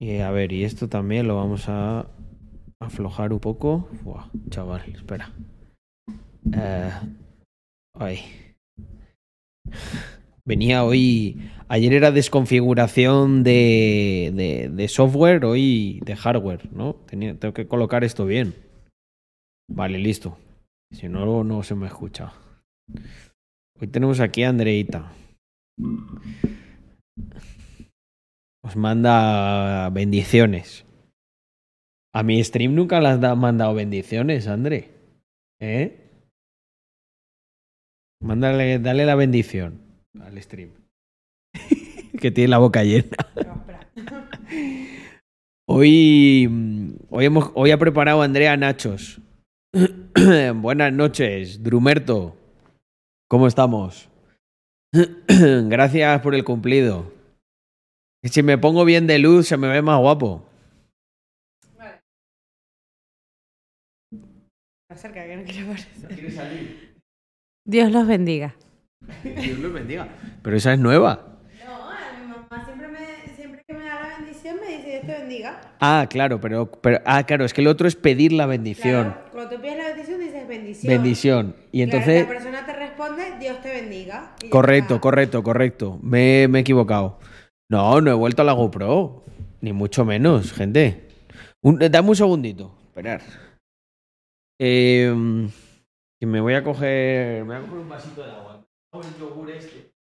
Y a ver, y esto también lo vamos a aflojar un poco. Buah, chaval, espera. Eh, ay. Venía hoy. Ayer era desconfiguración de, de, de software, hoy de hardware, ¿no? Tenía, tengo que colocar esto bien. Vale, listo. Si no, no se me escucha. Hoy tenemos aquí a Andreita. Os manda bendiciones. A mi stream nunca le has mandado bendiciones, André. ¿Eh? Mándale, dale la bendición al stream. que tiene la boca llena. hoy, hoy, hemos, hoy ha preparado Andrea nachos. Buenas noches, Drumerto. ¿Cómo estamos? Gracias por el cumplido. Si me pongo bien de luz, se me ve más guapo. Vale. Acerca, que no quiero aparecer. ¿Quieres salir? Dios los bendiga. Dios los bendiga. Pero esa es nueva. No, a mi mamá siempre, me, siempre que me da la bendición me dice Dios te bendiga. Ah, claro, pero, pero. Ah, claro, es que el otro es pedir la bendición. Claro, cuando tú pides la bendición dices bendición. Bendición. Y Claro, entonces. la persona te responde Dios te bendiga. Correcto, correcto, correcto. Me, me he equivocado. No, no he vuelto a la GoPro. Ni mucho menos, gente. Un- dame un segundito. Esperar. Eh, me voy a coger. Me voy a coger un vasito de agua. El yogur este.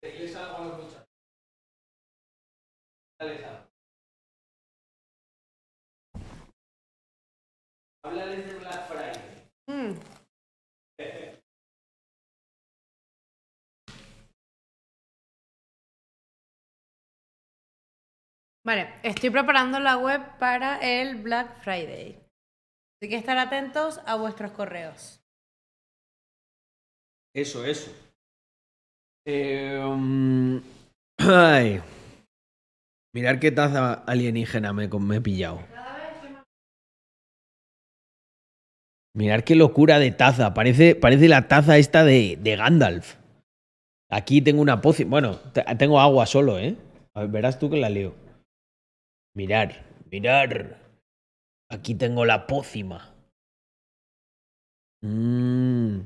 Les algo a los muchachos. Dales algo. Háblales de Black Friday. Vale, estoy preparando la web para el Black Friday. Así que estar atentos a vuestros correos. Eso, eso. Eh, um, ay. Mirar qué taza alienígena me, he pillado. Mirar qué locura de taza. Parece, parece la taza esta de, de Gandalf. Aquí tengo una poción. Bueno, te- tengo agua solo, ¿eh? A ver, verás tú que la leo. Mirar, mirar. Aquí tengo la pócima. Mm.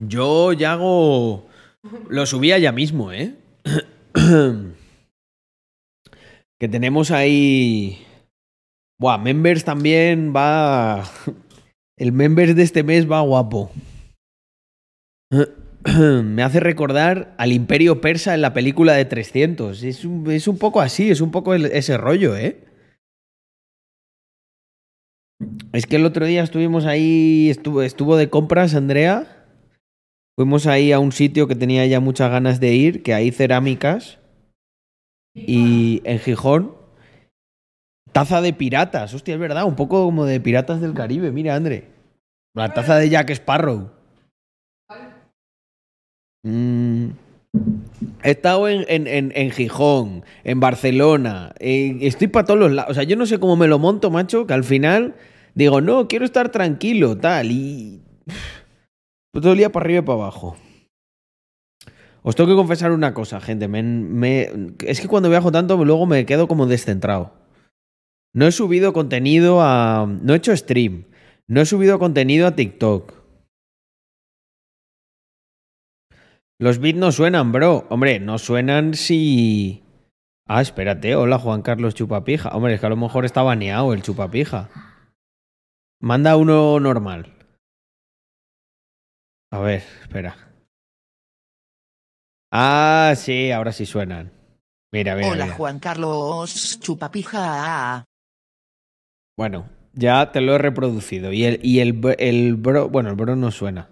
Yo ya hago. Lo subía ya mismo, ¿eh? que tenemos ahí. Buah, members también va. El members de este mes va guapo. Me hace recordar al Imperio Persa en la película de 300. Es un, es un poco así, es un poco ese rollo, ¿eh? Es que el otro día estuvimos ahí, estuvo, estuvo de compras Andrea. Fuimos ahí a un sitio que tenía ya muchas ganas de ir, que hay cerámicas. Y en Gijón, taza de piratas. Hostia, es verdad, un poco como de piratas del Caribe. Mira, André. La taza de Jack Sparrow. He estado en, en, en, en Gijón, en Barcelona. estoy para todos los lados. O sea, yo no sé cómo me lo monto, macho, que al final digo, no, quiero estar tranquilo, tal. Y. Todo el día para arriba y para abajo. Os tengo que confesar una cosa, gente. es que cuando viajo tanto, luego me quedo como descentrado. No he subido contenido a. No he hecho stream. No he subido contenido a TikTok. Los bits no suenan, bro. Hombre, no suenan si. Ah, espérate. Hola, Juan Carlos Chupapija. Hombre, es que a lo mejor está baneado el Chupapija. Manda uno normal. A ver, espera. Ah, sí, ahora sí suenan. Mira, mira. Hola mira. Juan Carlos Chupapija. Bueno, ya te lo he reproducido. Y el, y el, el bro. Bueno, el bro no suena.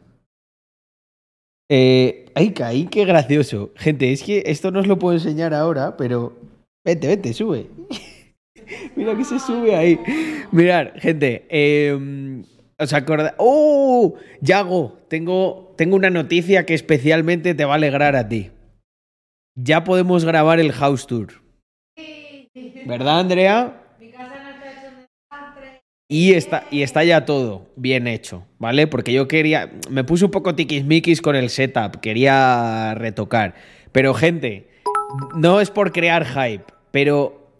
Eh, ay, caí, qué gracioso. Gente, es que esto no os lo puedo enseñar ahora, pero. Vete, vete, sube. Mira que se sube ahí. Mirad, gente. eh, ¿Os acordáis? ¡Oh! Yago, tengo, tengo una noticia que especialmente te va a alegrar a ti. Ya podemos grabar el house tour. ¿Verdad, Andrea? Mi casa no está hecha un desastre. Y está, y está ya todo bien hecho, ¿vale? Porque yo quería. Me puse un poco tiquismiquis con el setup, quería retocar. Pero, gente, no es por crear hype, pero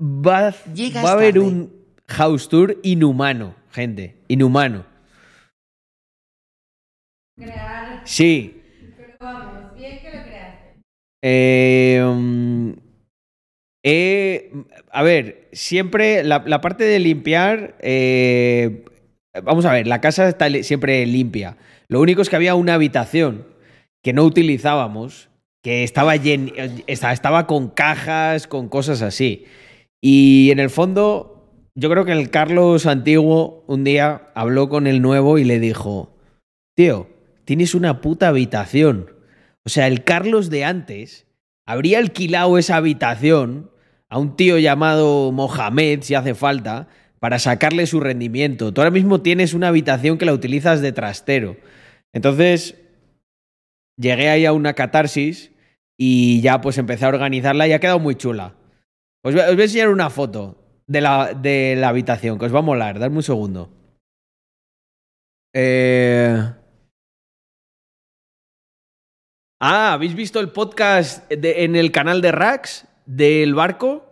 va, Llegas va a haber tarde. un house tour inhumano, gente. Inhumano. Crear. Sí. Pero vamos, bien que lo creaste. Eh, eh, a ver, siempre la, parte de limpiar. eh, vamos a ver, la casa está siempre limpia. Lo único es que había una habitación que no utilizábamos, que estaba, estaba con cajas, con cosas así. Y en el fondo, yo creo que el Carlos antiguo un día habló con el nuevo y le dijo: Tío, tienes una puta habitación. O sea, el Carlos de antes habría alquilado esa habitación a un tío llamado Mohamed, si hace falta, para sacarle su rendimiento. Tú ahora mismo tienes una habitación que la utilizas de trastero. Entonces, llegué ahí a una catarsis y ya pues empecé a organizarla y ha quedado muy chula. Os voy, a enseñar una foto de la, de la habitación, que os va a molar. Dadme un segundo. Eh... Ah, ¿habéis visto el podcast en el canal de Rax del barco?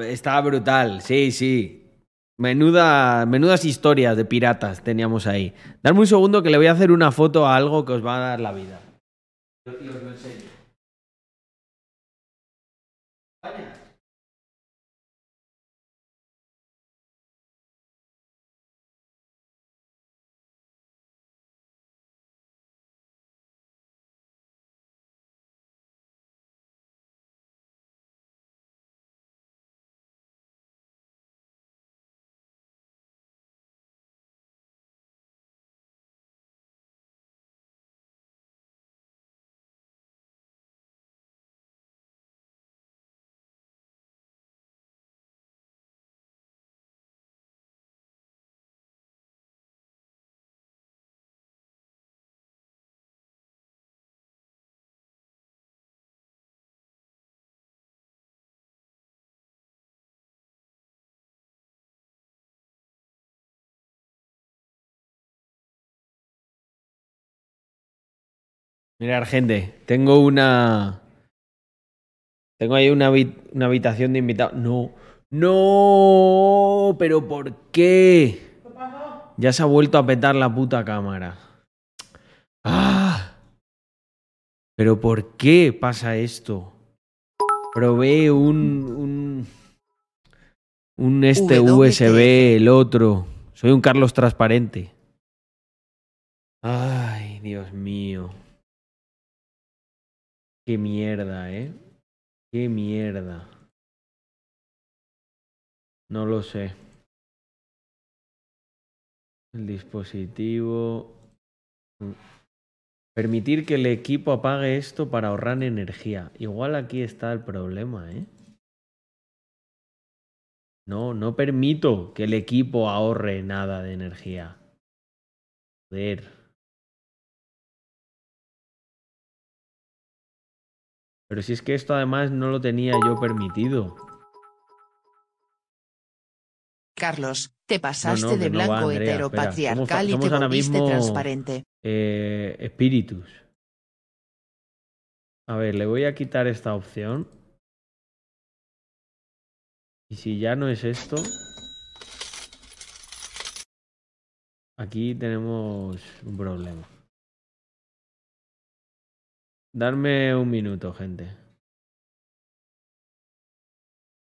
Está brutal, sí, sí. Menuda, menudas historias de piratas teníamos ahí. Dadme un segundo que le voy a hacer una foto a algo que os va a dar la vida. Os lo enseño. Mirad, gente, tengo una. Tengo ahí una, una habitación de invitados. No. No, pero ¿por qué? Ya se ha vuelto a petar la puta cámara. ¡Ah! ¿Pero por qué pasa esto? Probé un. un. un este. USB, el otro. Soy un Carlos transparente. Ay, Dios mío. Qué mierda, ¿eh? Qué mierda. No lo sé. El dispositivo. Mm. Permitir que el equipo apague esto para ahorrar energía. Igual aquí está el problema, ¿eh? No, no permito que el equipo ahorre nada de energía. Joder. Pero si es que esto además no lo tenía yo permitido. Carlos, te pasaste No, no, de que no va, blanco Andrea, heteropatriarcal y te volviste mismo- transparente. Eh, espíritus. A ver, le voy a quitar esta opción. Y si ya no es esto. Aquí tenemos un problema. Darme un minuto, gente.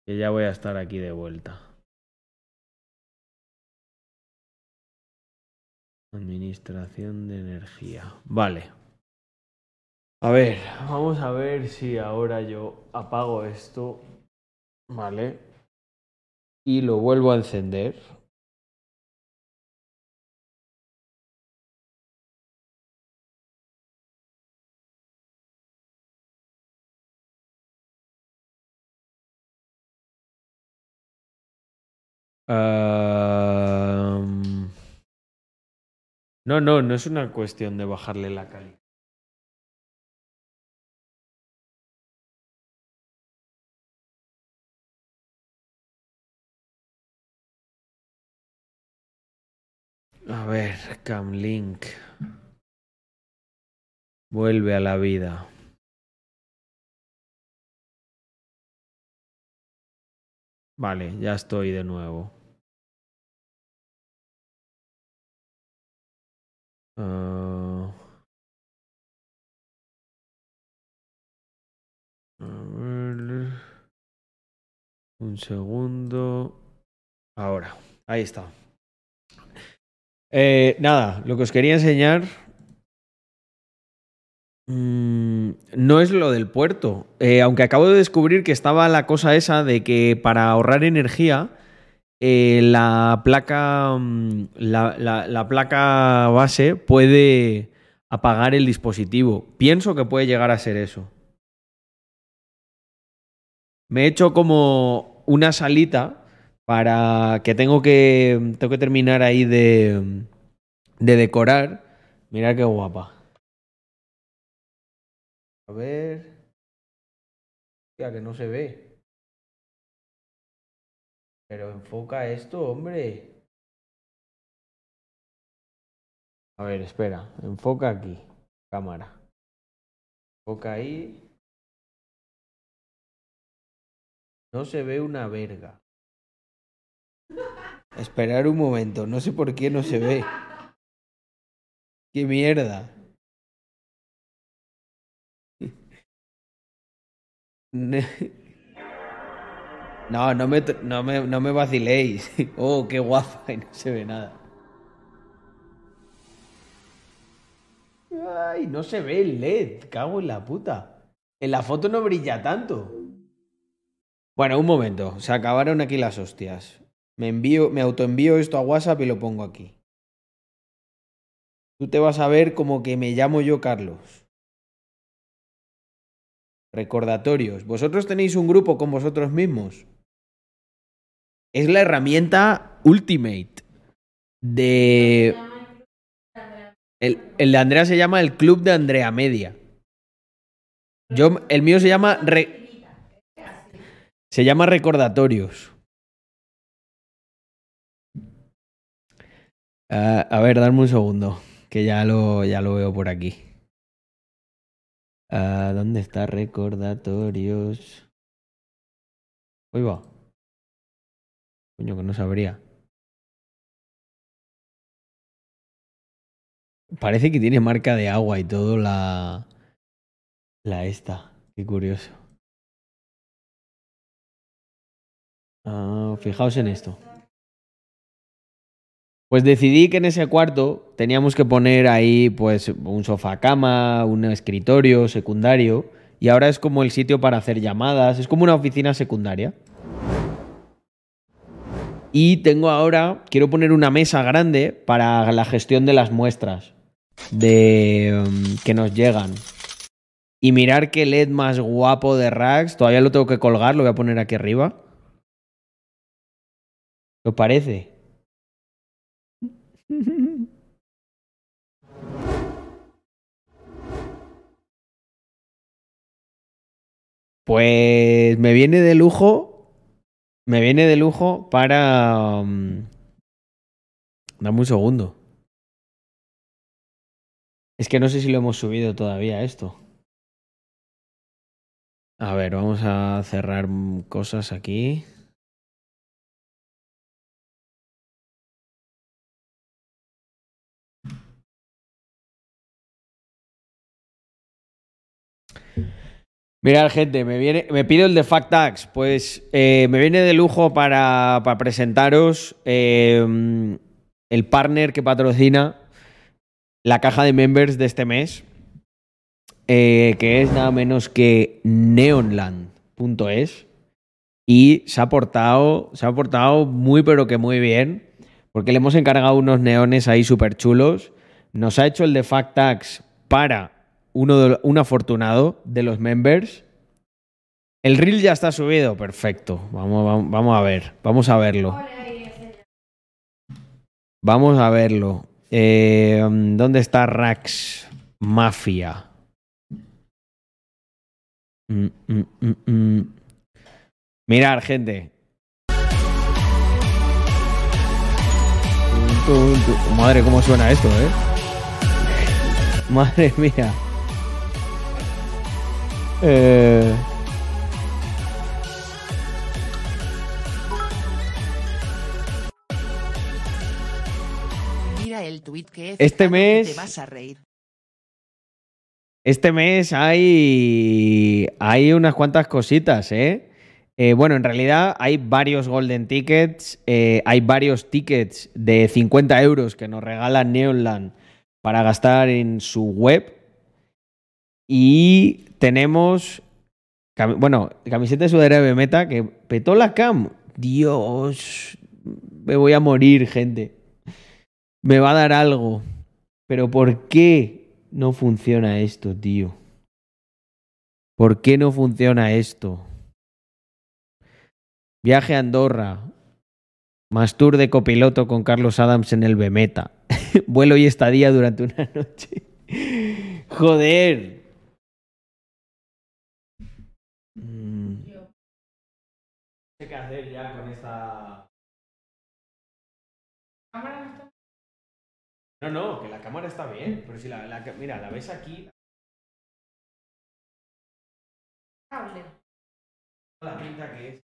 Que ya voy a estar aquí de vuelta. Administración de energía. Vale. A ver, vamos a ver si ahora yo apago esto. Vale. Y lo vuelvo a encender. No, no, no es una cuestión de bajarle la calidad. A ver, Camlink. Vuelve a la vida. Vale, ya estoy de nuevo. Ah. a ver. Un segundo. Ahora, ahí está. Eh, nada, lo que os quería enseñar mm, no es lo del puerto. Eh, aunque acabo de descubrir que estaba la cosa esa de que para ahorrar energía, eh, la placa. mm, La, la- la placa base puede apagar el dispositivo. Pienso que puede llegar a ser eso. Me he hecho como una salita para que tengo que tengo que terminar ahí de, de decorar. Mira qué guapa. A ver. Hostia, que no se ve. Pero enfoca esto, hombre. A ver, espera. Enfoca aquí. Cámara. Enfoca ahí. No se ve una verga. Esperar un momento. No sé por qué no se ve. ¡Qué mierda! No, no me, no me, no me vaciléis. Oh, qué guapa y no se ve nada. Ay, no se ve el LED. Cago en la puta. En la foto no brilla tanto. Bueno, un momento. Se acabaron aquí las hostias. Me envío, me autoenvío esto a WhatsApp y lo pongo aquí. Tú te vas a ver como que me llamo yo Carlos. Recordatorios. ¿Vosotros tenéis un grupo con vosotros mismos? Es la herramienta Ultimate de... El, de Andrea se llama el Club de Andrea Media. Yo, el mío se llama... Re- se llama Recordatorios. Ah, a ver, darme un segundo, que ya lo, ya lo veo por aquí. Ah, ¿Dónde está recordatorios? Uy, va. Coño, que no sabría. Parece que tiene marca de agua y todo la... La esta. Qué curioso. Ah, fijaos en esto. Pues decidí que en ese cuarto teníamos que poner ahí pues un sofá cama, un escritorio secundario y ahora es como el sitio para hacer llamadas, es como una oficina secundaria. Y tengo ahora, quiero poner una mesa grande para la gestión de las muestras de um, que nos llegan. Y mirar qué LED más guapo de Rax, todavía lo tengo que colgar, lo voy a poner aquí arriba. ¿Qué os parece? Pues me viene de lujo. Me viene de lujo para. um, dame un segundo. Es que no sé si lo hemos subido todavía esto. A ver, vamos a cerrar cosas aquí. Mirad, gente, me, pido el de Factax. Pues eh, me viene de lujo para, para presentaros eh, el partner que patrocina la caja de members de este mes, eh, que es nada menos que neonland.es. Y se ha portado, se ha portado muy, pero que muy bien, porque le hemos encargado unos neones ahí súper chulos. Nos ha hecho el de Factax para uno de- un afortunado de los members. El reel ya está subido, perfecto. Vamos, vamos, vamos a ver, vamos a verlo. Vamos a verlo. Eh, ¿Dónde está Rax Mafia? Mm, mm, mm, mm. Mirar, gente. Madre, cómo suena esto, ¿eh? Madre mía. Eh, Mira el tweet que Este mes- Te vas a reír. Este mes hay, hay unas cuantas cositas, ¿eh? Eh, Bueno, en realidad hay varios Golden Tickets, eh, hay varios tickets de 50 euros que nos regala Neonland para gastar en su web. Y tenemos, bueno, camiseta de sudadera de Meta que petó la cam. Dios, me voy a morir, gente. Me va a dar algo. Pero ¿por qué no funciona esto, tío? ¿Por qué no funciona esto? Viaje a Andorra. Más de copiloto con Carlos Adams en el Bemeta. Vuelo y estadía durante una noche. Joder. Mm. No sé qué hacer ya con esta. No, no, que la cámara está bien. Pero si la, mira, la ves aquí, la pinta que es.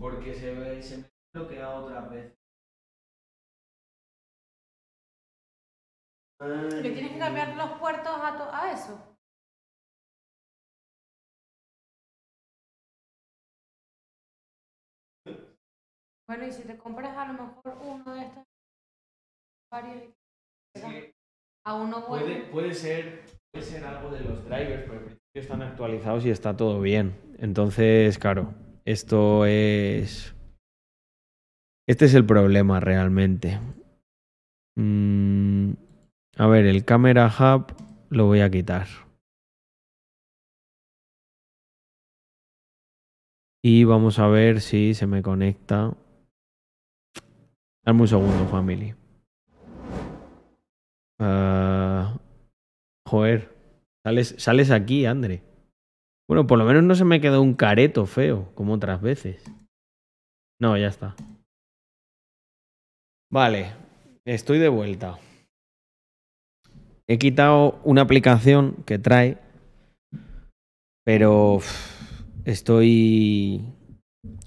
Porque se ve, se me ha bloqueado otra vez. ¿Le tienes que cambiar los puertos a, to- a eso? Bueno, y si te compras a lo mejor uno de estos, varios, a uno bueno. Puede, puede, ser, puede ser algo de los drivers, pero en principio están actualizados y está todo bien. Entonces, claro, esto es. Este es el problema realmente. Mm, a ver, el Camera Hub lo voy a quitar. Y vamos a ver si se me conecta. Dame un segundo, family. Ah, joder, sales, sales aquí, André. Bueno, por lo menos no se me quedó un careto feo, como otras veces. No, ya está. Vale, estoy de vuelta. He quitado una aplicación que trae, pero estoy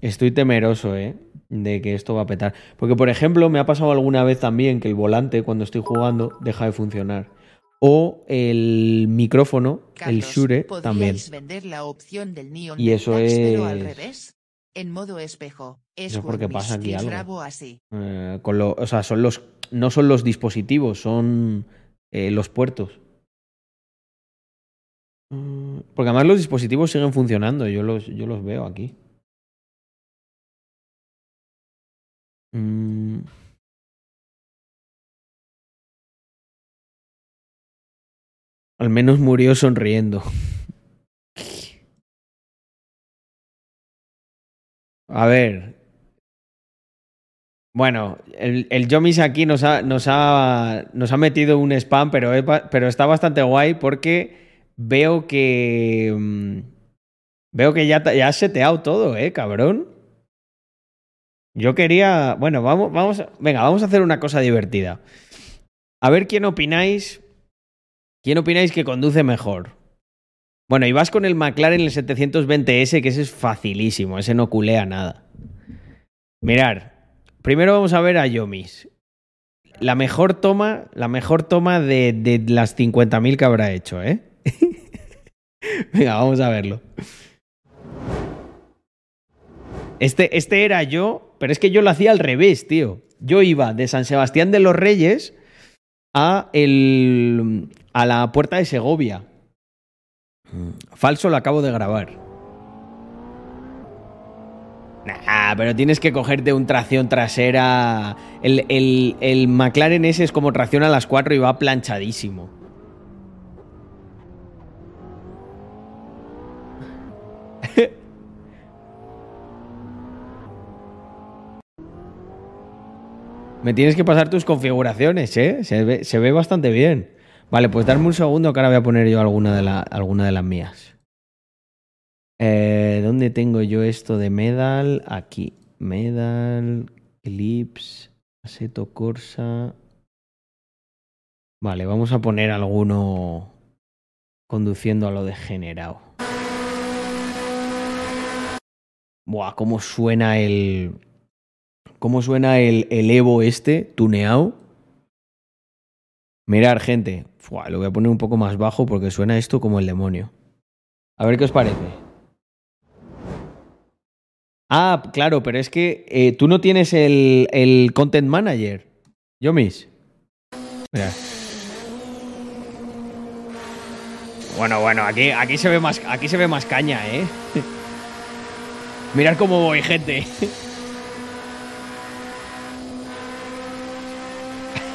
estoy temeroso, ¿eh? De que esto va a petar. Porque, por ejemplo, me ha pasado alguna vez también que el volante, cuando estoy jugando, deja de funcionar. O el micrófono, el Shure, ¿podríais también. vender la opción del Neon Y eso Relax, pero al es- revés? En modo espejo. Eso es porque pasa aquí algo. Así. Eh, con lo- o sea, son los, no son los dispositivos, son eh, los puertos. Mm, Porque además los dispositivos siguen funcionando, yo los, yo los veo aquí. Mm. Al menos murió sonriendo. A ver. Bueno, el, el Yomis aquí nos ha, nos, ha, nos ha metido un spam, pero, pero está bastante guay porque veo que. mm, Veo que ya, ya has seteado todo, ¿eh, cabrón? Yo quería. Bueno, vamos, vamos. Venga, vamos a hacer una cosa divertida. A ver quién opináis. ¿Quién opináis que conduce mejor? Bueno, y vas con el McLaren el 720S, que ese es facilísimo, ese no culea nada. Mirar, primero vamos a ver a Yomis. La mejor toma, la mejor toma de, de las 50.000 que habrá hecho, ¿eh? Venga, vamos a verlo. Este, este era yo, pero es que yo lo hacía al revés, tío. Yo iba de San Sebastián de los Reyes a, el, a la puerta de Segovia. Falso lo acabo de grabar. Nah, pero tienes que cogerte un tracción trasera. El, el, el McLaren ese es como tracción a las 4 y va planchadísimo. Me tienes que pasar tus configuraciones, ¿eh? Se ve, bastante bien. Vale, pues darme un segundo que ahora voy a poner yo alguna de, la, alguna de las mías. Eh, ¿Dónde tengo yo esto de Medal? Aquí. Medal, Clips, Aseto Corsa. Vale, vamos a poner alguno conduciendo a lo degenerado. Buah, cómo suena el. ¿Cómo suena el, Evo este, tuneado? Mirar, gente. Lo voy a poner un poco más bajo porque suena esto como el demonio. A ver qué os parece. Ah, claro, pero es que eh, tú no tienes el, el Content Manager. Yo mis. Mira. Bueno, bueno, aquí, aquí, se ve más, aquí se ve más caña, ¿eh? Mirad cómo voy, gente.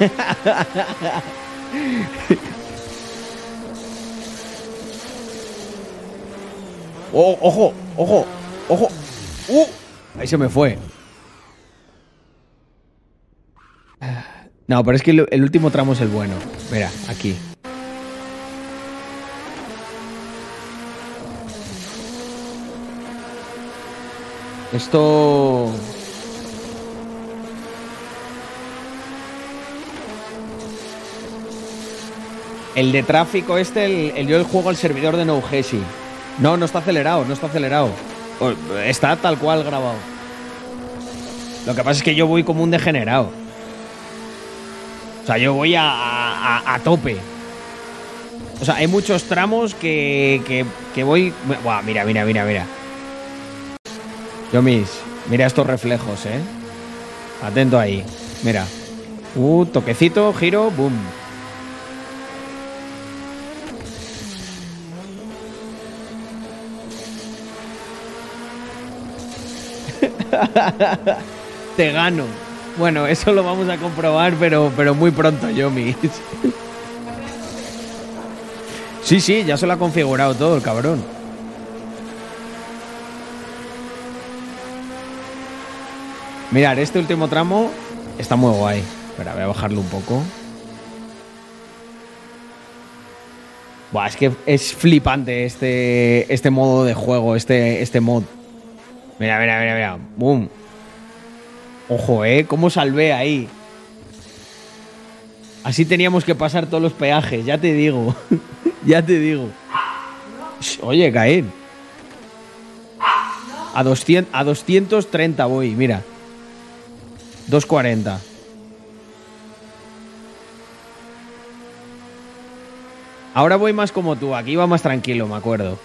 Oh, ojo, ojo, ojo. Uh, ahí se me fue. No, pero es que el, último tramo es el bueno. Mira, aquí. Esto. El de tráfico este, el, yo el juego al servidor de No Gesi. No, no está acelerado, no está acelerado. Está tal cual grabado. Lo que pasa es que yo voy como un degenerado. O sea, yo voy a, a- a tope. O sea, hay muchos tramos que, que, que voy... Buah, mira, mira, mira, mira. Yo mis, mira estos reflejos, ¿eh? Atento ahí. Mira. Uh, toquecito, giro, boom. Te gano. Bueno, eso lo vamos a comprobar, pero, pero muy pronto, Yomis. Sí, sí, ya se lo ha configurado todo el cabrón. Mirad, este último tramo está muy guay. Espera, voy a bajarlo un poco. Buah, es que es flipante este, este modo de juego, este, este mod. Mira, mira, mira, mira. Boom. Ojo, eh, cómo salvé ahí. Así teníamos que pasar todos los peajes, ya te digo. ya te digo. Oye, Caín. A, 200, a 230 voy, mira. 240. Ahora voy más como tú, aquí va más tranquilo, me acuerdo.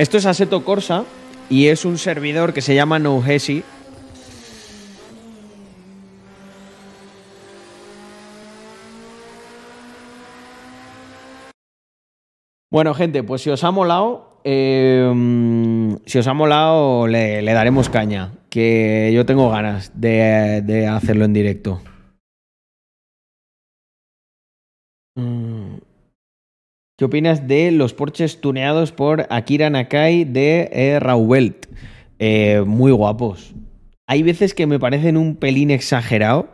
Esto es Aseto Corsa y es un servidor que se llama NoHesi. Bueno, gente, pues si os ha molado, mm, si os ha molado, le, daremos caña. Que yo tengo ganas de, de hacerlo en directo. Mm. ¿Qué opinas de los Porches tuneados por Akira Nakai de eh, Raubelt? Eh, muy guapos. Hay veces que me parecen un pelín exagerado,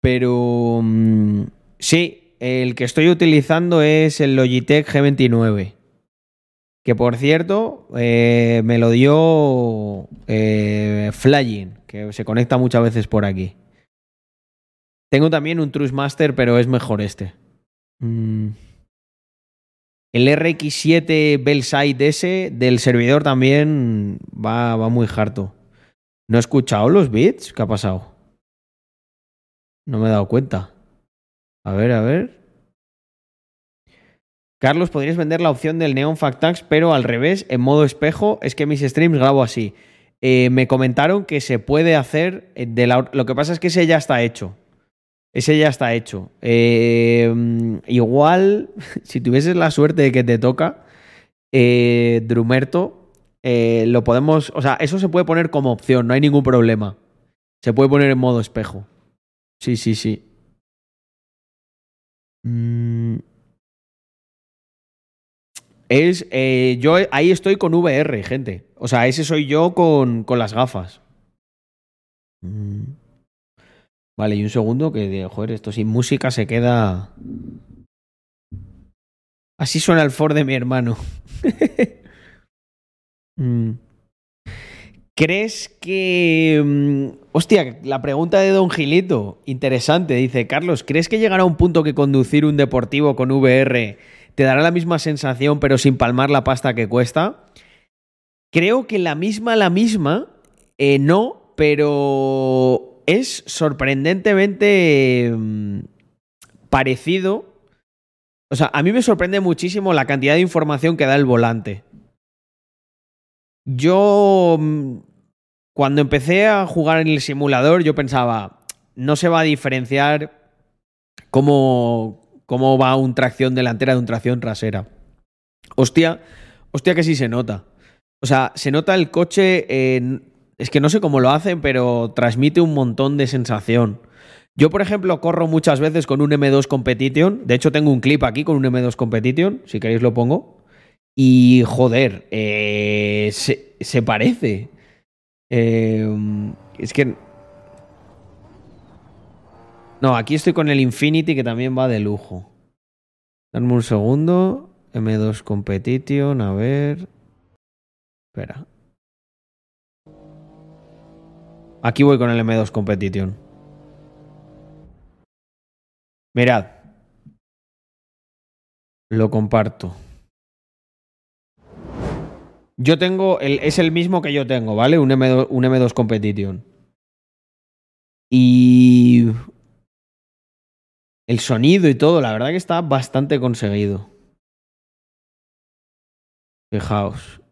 pero mm, sí, el que estoy utilizando es el Logitech G29. Que por cierto, eh, me lo dio Flying, que se conecta muchas veces por aquí. Tengo también un Trustmaster, pero es mejor este. Mm. El RX7 Bellside S del servidor también va, va muy harto. ¿No he escuchado los bits? ¿Qué ha pasado? No me he dado cuenta. A ver, a ver. Carlos, podrías vender la opción del Neon Factax, pero al revés, en modo espejo. Es que mis streams grabo así. Eh, me comentaron que se puede hacer. eh, De lo que pasa es que ese ya está hecho. Ese ya está hecho. Eh, igual, si tuvieses la suerte de que te toca, eh, Drumerto, eh, lo podemos. O sea, eso se puede poner como opción, no hay ningún problema. Se puede poner en modo espejo. Sí, sí, sí. Mm. Es. eh, yo ahí estoy con VR, gente. O sea, ese soy yo con, con las gafas. Mm. Vale, y un segundo que, de- joder, esto sin música se queda... Así suena el Ford de mi hermano. Mm. ¿Crees que... mm, Hostia, la pregunta de Don Gilito, interesante, dice, Carlos, ¿crees que llegará un punto que conducir un deportivo con VR te dará la misma sensación pero sin palmar la pasta que cuesta? Creo que la misma, la misma, eh, no, pero es sorprendentemente mm, parecido. O sea, a mí me sorprende muchísimo la cantidad de información que da el volante. Yo, mm, cuando empecé a jugar en el simulador, yo pensaba, no se va a diferenciar cómo, cómo va un tracción delantera de un tracción trasera. Hostia, hostia que sí se nota. O sea, se nota el coche, en- es que no sé cómo lo hacen, pero transmite un montón de sensación. Yo, por ejemplo, corro muchas veces con un M2 Competition. De hecho, tengo un clip aquí con un M2 Competition. Si queréis lo pongo. Y joder, eh, se, parece. Eh, es que... No, aquí estoy con el Infinity que también va de lujo. Dame un segundo. M2 Competition, a ver. Espera. Aquí voy con el M2 Competition. Mirad. Lo comparto. Yo tengo, el, es el mismo que yo tengo, ¿vale? Un M2, un M2 Competition. Y el sonido y todo, la verdad que está bastante conseguido. Fijaos.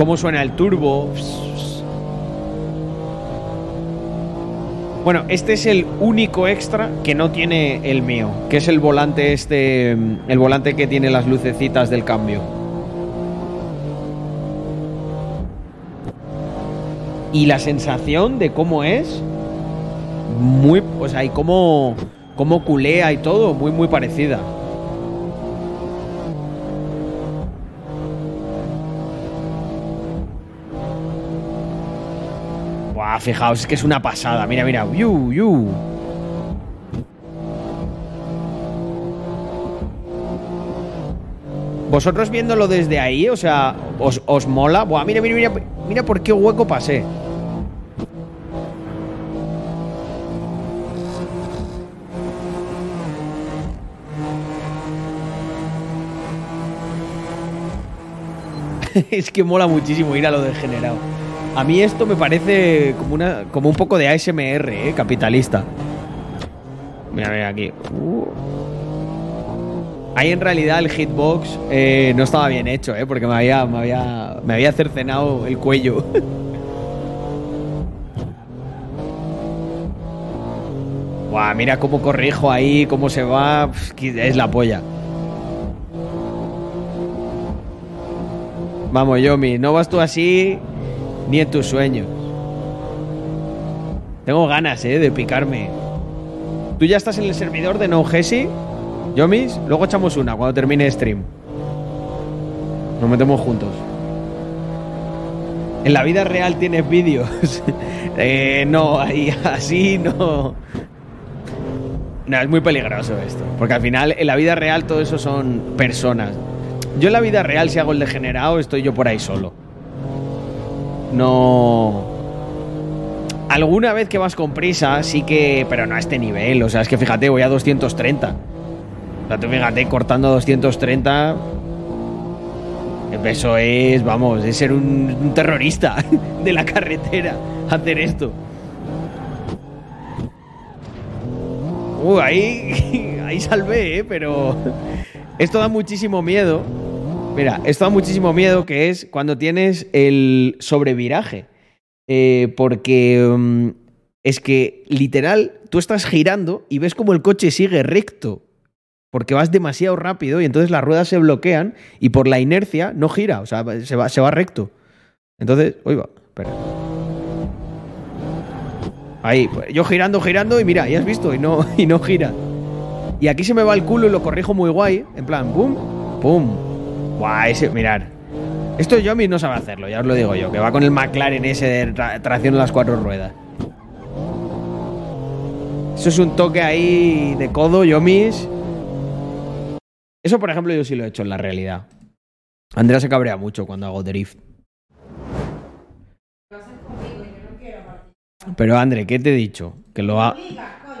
Cómo suena el turbo. Bueno, este es el único extra que no tiene el mío, que es el volante este, el volante que tiene las lucecitas del cambio. Y la sensación de cómo es muy, o sea, y cómo cómo culea y todo, muy muy parecida. Fijaos, es que es una pasada. Mira, mira. Yu, yu. Vosotros viéndolo desde ahí, o sea, os, os mola. Buah, mira, mira, mira. Mira por qué hueco pasé. es que mola muchísimo ir a lo degenerado. A mí esto me parece como, una, como un poco de ASMR, ¿eh? Capitalista. Mira, mira aquí. Uh. Ahí en realidad el hitbox eh, no estaba bien hecho, ¿eh? Porque me había, me había, me había cercenado el cuello. Buah, mira cómo corrijo ahí, cómo se va. Es la polla. Vamos, Yomi, no vas tú así ni en tus sueños. Tengo ganas, eh, de picarme. ¿Tú ya estás en el servidor de No Gesi? Yomis, luego echamos una cuando termine stream. Nos metemos juntos. ¿En la vida real tienes vídeos? eh, no, ahí así no. No, es muy peligroso esto. Porque al final, en la vida real, todo eso son personas. Yo en la vida real, si hago el degenerado, estoy yo por ahí solo. No. Alguna vez que vas con prisa, sí que. Pero no a este nivel. O sea, es que fíjate, voy a 230. O sea, tú fíjate, cortando a 230. Eso es, vamos, es ser un, terrorista de la carretera hacer esto. Uh, ahí, ahí salvé, ¿eh? pero esto da muchísimo miedo. Mira, esto da muchísimo miedo que es cuando tienes el sobreviraje. Eh, porque um, es que literal, tú estás girando y ves como el coche sigue recto. Porque vas demasiado rápido y entonces las ruedas se bloquean y por la inercia no gira, o sea, se va, se va recto. Entonces, uy, va, espera. Ahí, pues, yo girando, girando y mira, ya has visto, y no, y no gira. Y aquí se me va el culo y lo corrijo muy guay, en plan, pum, pum. Guau, ese, mirar. Esto Yomi no sabe hacerlo, ya os lo digo yo, que va con el McLaren ese de tra- tracción en las cuatro ruedas. Eso es un toque ahí de codo, Yomis. Eso, por ejemplo, yo sí lo he hecho en la realidad. Andrea se cabrea mucho cuando hago drift. Pero André, ¿qué te he dicho? Que lo, ha-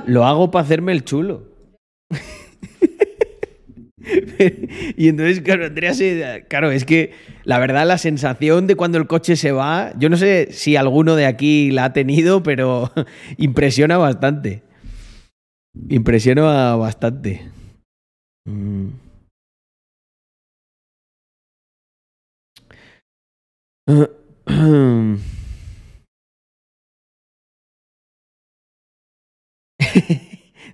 lo hago para hacerme el chulo. y entonces, claro, Andrea se. Claro, es que la verdad, la sensación de cuando el coche se va, yo no sé si alguno de aquí la ha tenido, pero impresiona bastante. Impresiona bastante. Mm.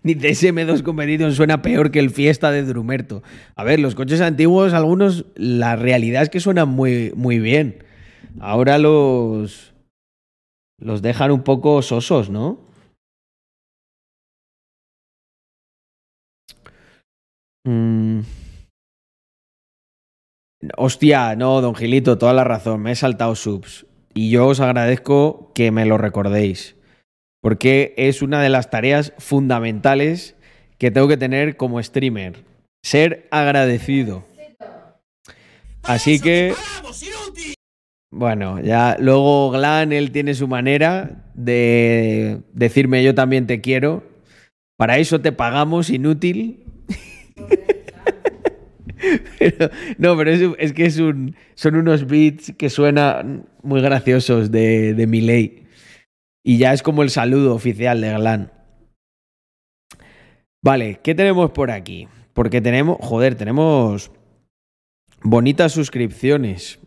Dice, ese M2 Competition suena peor que el Fiesta de Drumerto. A ver, los coches antiguos, algunos, la realidad es que suenan muy, muy bien. Ahora los. Los dejan un poco sosos, ¿no? Mm. Hostia, no, don Gilito, toda la razón. Me he saltado subs. Y yo os agradezco que me lo recordéis. Porque es una de las tareas fundamentales que tengo que tener como streamer. Ser agradecido. Así que. Bueno, ya luego Glan, él tiene su manera de decirme yo también te quiero. Para eso te pagamos, inútil. Pero- no, pero es, que es un, son unos beats que suenan muy graciosos de, de Miley. Y ya es como el saludo oficial de Glan. Vale, ¿qué tenemos por aquí? Porque tenemos, joder, tenemos bonitas suscripciones.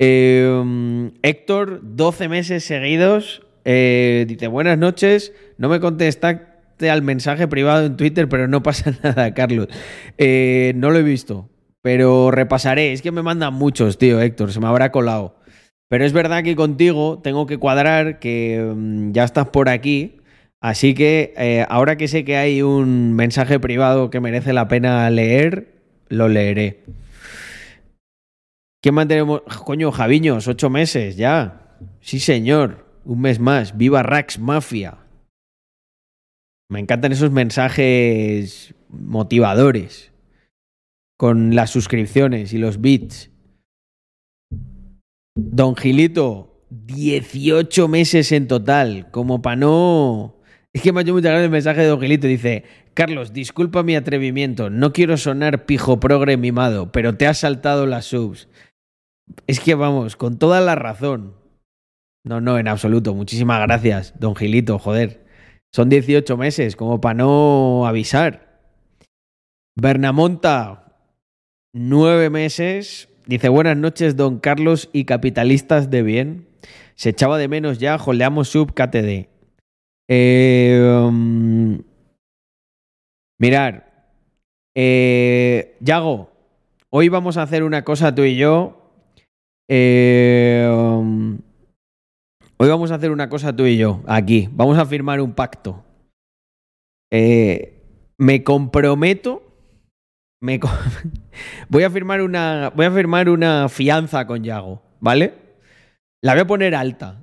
Eh, Héctor, 12 meses seguidos, eh, dice, buenas noches, no me contestaste al mensaje privado en Twitter, pero no pasa nada, Carlos. Eh, no lo he visto, pero repasaré. Es que me mandan muchos, tío, Héctor, se me habrá colado. Pero es verdad que contigo tengo que cuadrar que mm, ya estás por aquí. Así que eh, ahora que sé que hay un mensaje privado que merece la pena leer, lo leeré. ¿Qué mantenemos? Coño, Javiños, ocho meses ya. Sí, señor. Un mes más. Viva Rax Mafia. Me encantan esos mensajes motivadores. Con las suscripciones y los bits. Don Gilito, 18 meses en total. Como para no. Es que me ha hecho mucha gracia el mensaje de Don Gilito. Dice: Carlos, disculpa mi atrevimiento. No quiero sonar pijo progre mimado, pero te has saltado las subs. Es que vamos, con toda la razón. No, no, en absoluto. Muchísimas gracias, don Gilito, joder. Son 18 meses, como para no avisar. Bernamonta, 9 meses. Dice, buenas noches, don Carlos y capitalistas de bien. Se echaba de menos ya, holdeamos sub KTD. Eh, um, mirar, eh, Yago, hoy vamos a hacer una cosa tú y yo eh, um, hoy vamos a hacer una cosa tú y yo, aquí. Vamos a firmar un pacto. Eh, me comprometo. Me voy a firmar una. Voy a firmar una fianza con Yago, ¿vale? La voy a poner alta.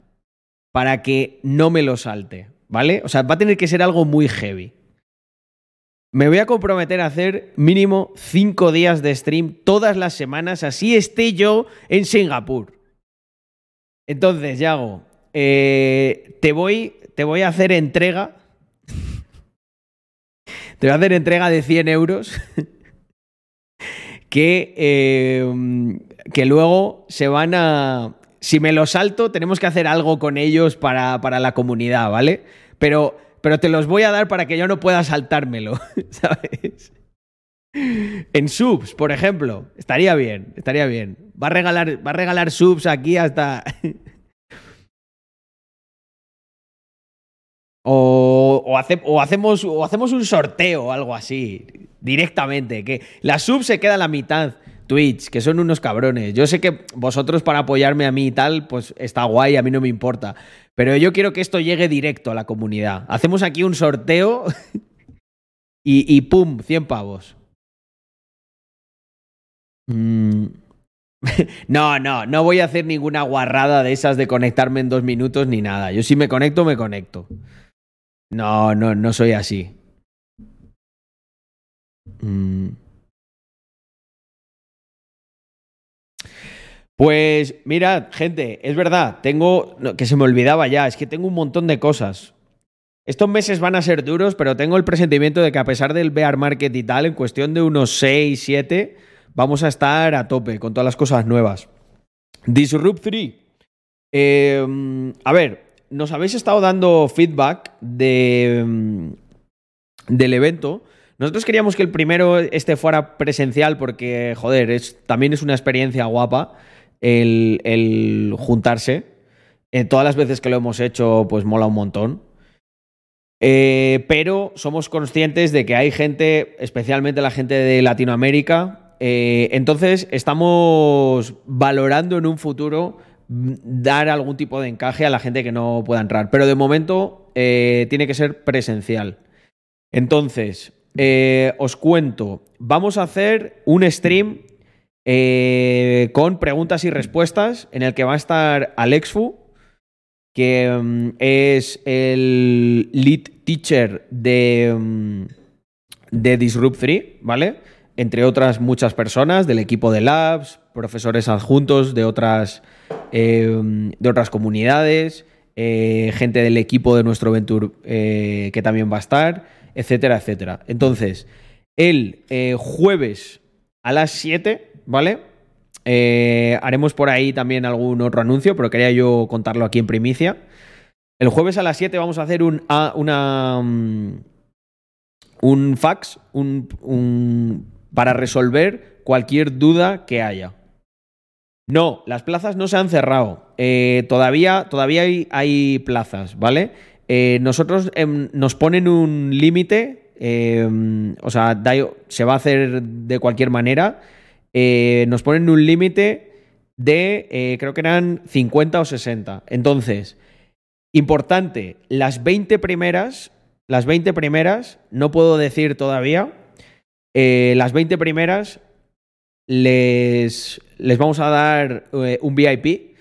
Para que no me lo salte. ¿Vale? O sea, va a tener que ser algo muy heavy. Me voy a comprometer a hacer mínimo cinco días de stream todas las semanas, así esté yo en Singapur. Entonces, Yago, eh, te, voy, te voy a hacer entrega. te voy a hacer entrega de 100 euros. que, eh, que luego se van a. Si me lo salto, tenemos que hacer algo con ellos para, para la comunidad, ¿vale? Pero pero te los voy a dar para que yo no pueda saltármelo, ¿sabes? En subs, por ejemplo, estaría bien, estaría bien. Va a regalar, va a regalar subs aquí hasta. O, o, hace- o hacemos, un sorteo o algo así, directamente. Que la sub se queda a la mitad. Twitch, que son unos cabrones. Yo sé que vosotros para apoyarme a mí y tal, pues está guay, a mí no me importa. Pero yo quiero que esto llegue directo a la comunidad. Hacemos aquí un sorteo y, y ¡pum! 100 pavos. Mm, No, no, no voy a hacer ninguna guarrada de esas de conectarme en dos minutos ni nada. Yo si me conecto, me conecto. No, no, no soy así. Mm. Pues mirad, gente, es verdad, tengo, que se me olvidaba ya, es que tengo un montón de cosas. Estos meses van a ser duros, pero tengo el presentimiento de que a pesar del bear market y tal, en cuestión de unos 6, 7, vamos a estar a tope con todas las cosas nuevas. Disrupt 3. Eh, a ver, nos habéis estado dando feedback de, mm, del evento. Nosotros queríamos que el primero este fuera presencial porque, joder, es, también es una experiencia guapa el, el juntarse. Eh, todas las veces que lo hemos hecho, pues mola un montón. Eh, pero somos conscientes de que hay gente, especialmente la gente de Latinoamérica. eh, entonces, estamos valorando en un futuro dar algún tipo de encaje a la gente que no pueda entrar. Pero de momento eh, tiene que ser presencial. Entonces, eh, os cuento, vamos a hacer un stream eh, con preguntas y respuestas en el que va a estar Alexfu, que mm, es el lead teacher de, mm, de Disrupt 3, ¿vale? Entre otras muchas personas del equipo de Labs, profesores adjuntos de otras, eh, de otras comunidades, eh, gente del equipo de nuestro Venture eh, que también va a estar, etcétera, etcétera. Entonces, el eh, jueves a las 7, ¿vale? Haremos por ahí también algún otro anuncio, pero quería yo contarlo aquí en primicia. El jueves a las 7 vamos a hacer un, mm, un fax un- para resolver cualquier duda que haya. No, las plazas no se han cerrado. Eh, todavía, todavía hay, hay plazas, ¿vale? Eh, nosotros em, nos ponen un límite, eh, o sea, se va a hacer de cualquier manera. Eh, nos ponen un límite de, creo que eran 50 o 60. Entonces, importante, las 20 primeras, las 20 primeras, no puedo decir todavía, las 20 primeras les, les vamos a dar eh, un VIP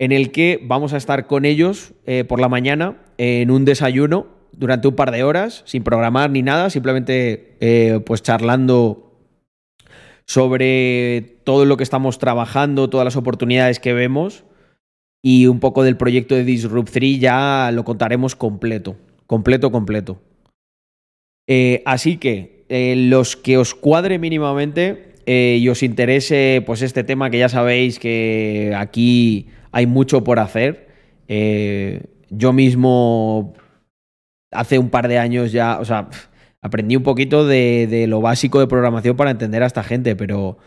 en el que vamos a estar con ellos eh, por la mañana en un desayuno durante un par de horas, sin programar ni nada, simplemente eh, pues charlando sobre todo lo que estamos trabajando, todas las oportunidades que vemos y un poco del proyecto de Disrupt 3 ya lo contaremos completo, completo, completo. Así que los que os cuadre mínimamente eh, y os interese pues este tema que ya sabéis que aquí hay mucho por hacer. eh, yo mismo hace un par de años ya, o sea, aprendí un poquito de, lo básico de programación para entender a esta gente, pero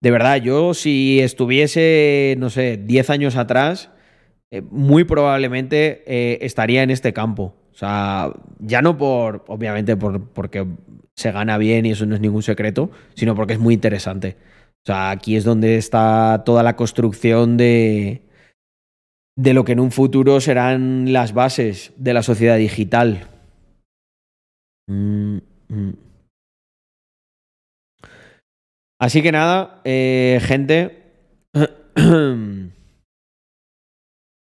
de verdad, yo si estuviese, no sé, 10 años atrás, eh, muy probablemente estaría en este campo. O sea, ya no por, obviamente, por, porque se gana bien y eso no es ningún secreto, sino porque es muy interesante. O sea, aquí es donde está toda la construcción de, de lo que en un futuro serán las bases de la sociedad digital. Mm, mm. Así que nada, eh, gente.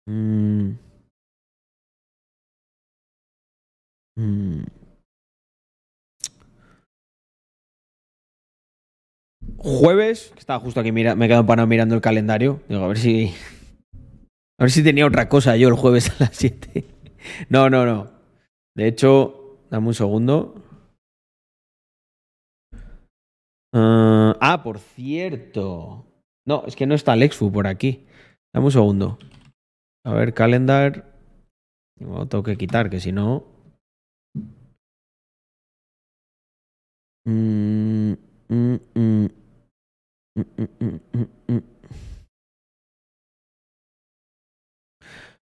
Mm. Mm. Jueves, que estaba justo aquí, mira, me he quedado parado mirando el calendario. Digo, a ver si. A ver si tenía otra cosa yo el jueves a las 7. No, no, no. De hecho, dame un segundo. Ah, ah, por cierto. No, es que no está Lexfu por aquí. Dame un segundo. A ver, calendar. Tengo que quitar, que si no.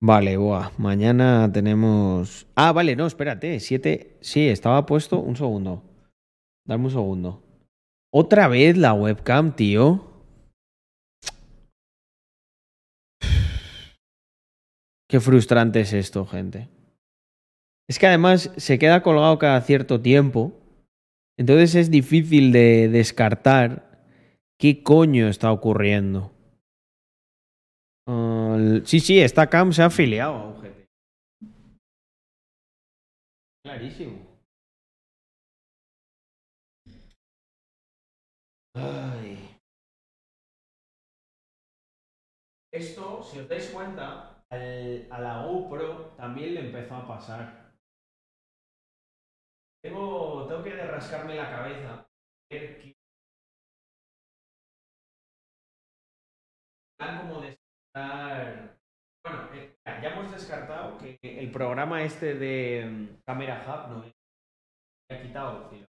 Vale, buah. Mañana tenemos. Ah, vale, no, espérate. Siete. Sí, estaba puesto. Un segundo. Dame un segundo. Otra vez la webcam, tío. Qué frustrante es esto, gente. Es que además se queda colgado cada cierto tiempo. Entonces es difícil de descartar qué coño está ocurriendo. Uh, sí, sí, esta cam se ha afiliado a UGT. Clarísimo. Esto, si os dais cuenta, al- a la GoPro también le empezó a pasar. Tengo, tengo que rascarme la cabeza. como descartar. Bueno, eh, ya hemos descartado que el programa este de mm, Camera Hub no ha quitado. tío.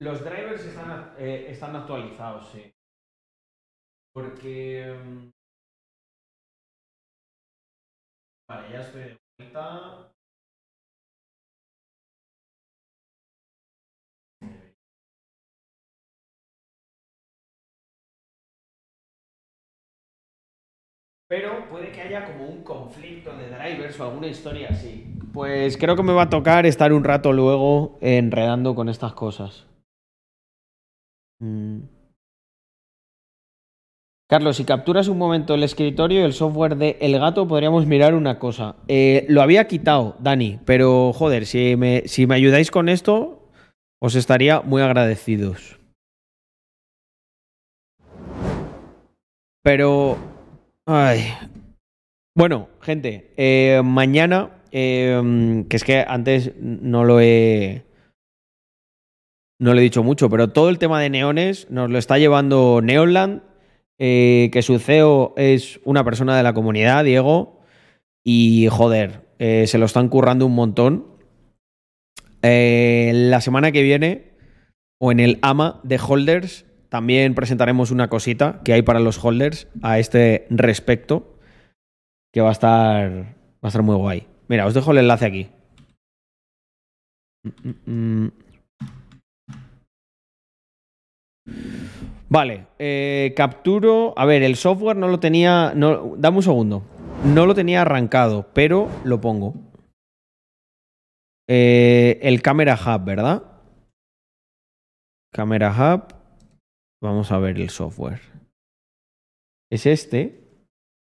Los drivers eh, están actualizados, sí. Porque. mm, Vale, ya estoy de vuelta. Pero puede que haya como un conflicto de drivers o alguna historia así. Pues creo que me va a tocar estar un rato luego enredando con estas cosas. Mm. Carlos, si capturas un momento el escritorio y el software de El Gato, podríamos mirar una cosa. Eh, lo había quitado, Dani, pero joder, si me, si me ayudáis con esto, os estaría muy agradecidos. Pero... Ay. Bueno, gente, eh, mañana, eh, que es que antes no lo he... No lo he dicho mucho, pero todo el tema de neones nos lo está llevando Neonland, eh, que su CEO es una persona de la comunidad, Diego, y joder, eh, se lo están currando un montón. Eh, la semana que viene, o en el AMA de Holders, también presentaremos una cosita que hay para los holders a este respecto, que va a estar, va a estar muy guay. Mira, os dejo el enlace aquí. Mm, mm, Vale, eh, capturo. A ver, el software no lo tenía. No, dame un segundo. No lo tenía arrancado, pero lo pongo. Eh, el Camera Hub, ¿verdad? Camera Hub. Vamos a ver el software. Es este.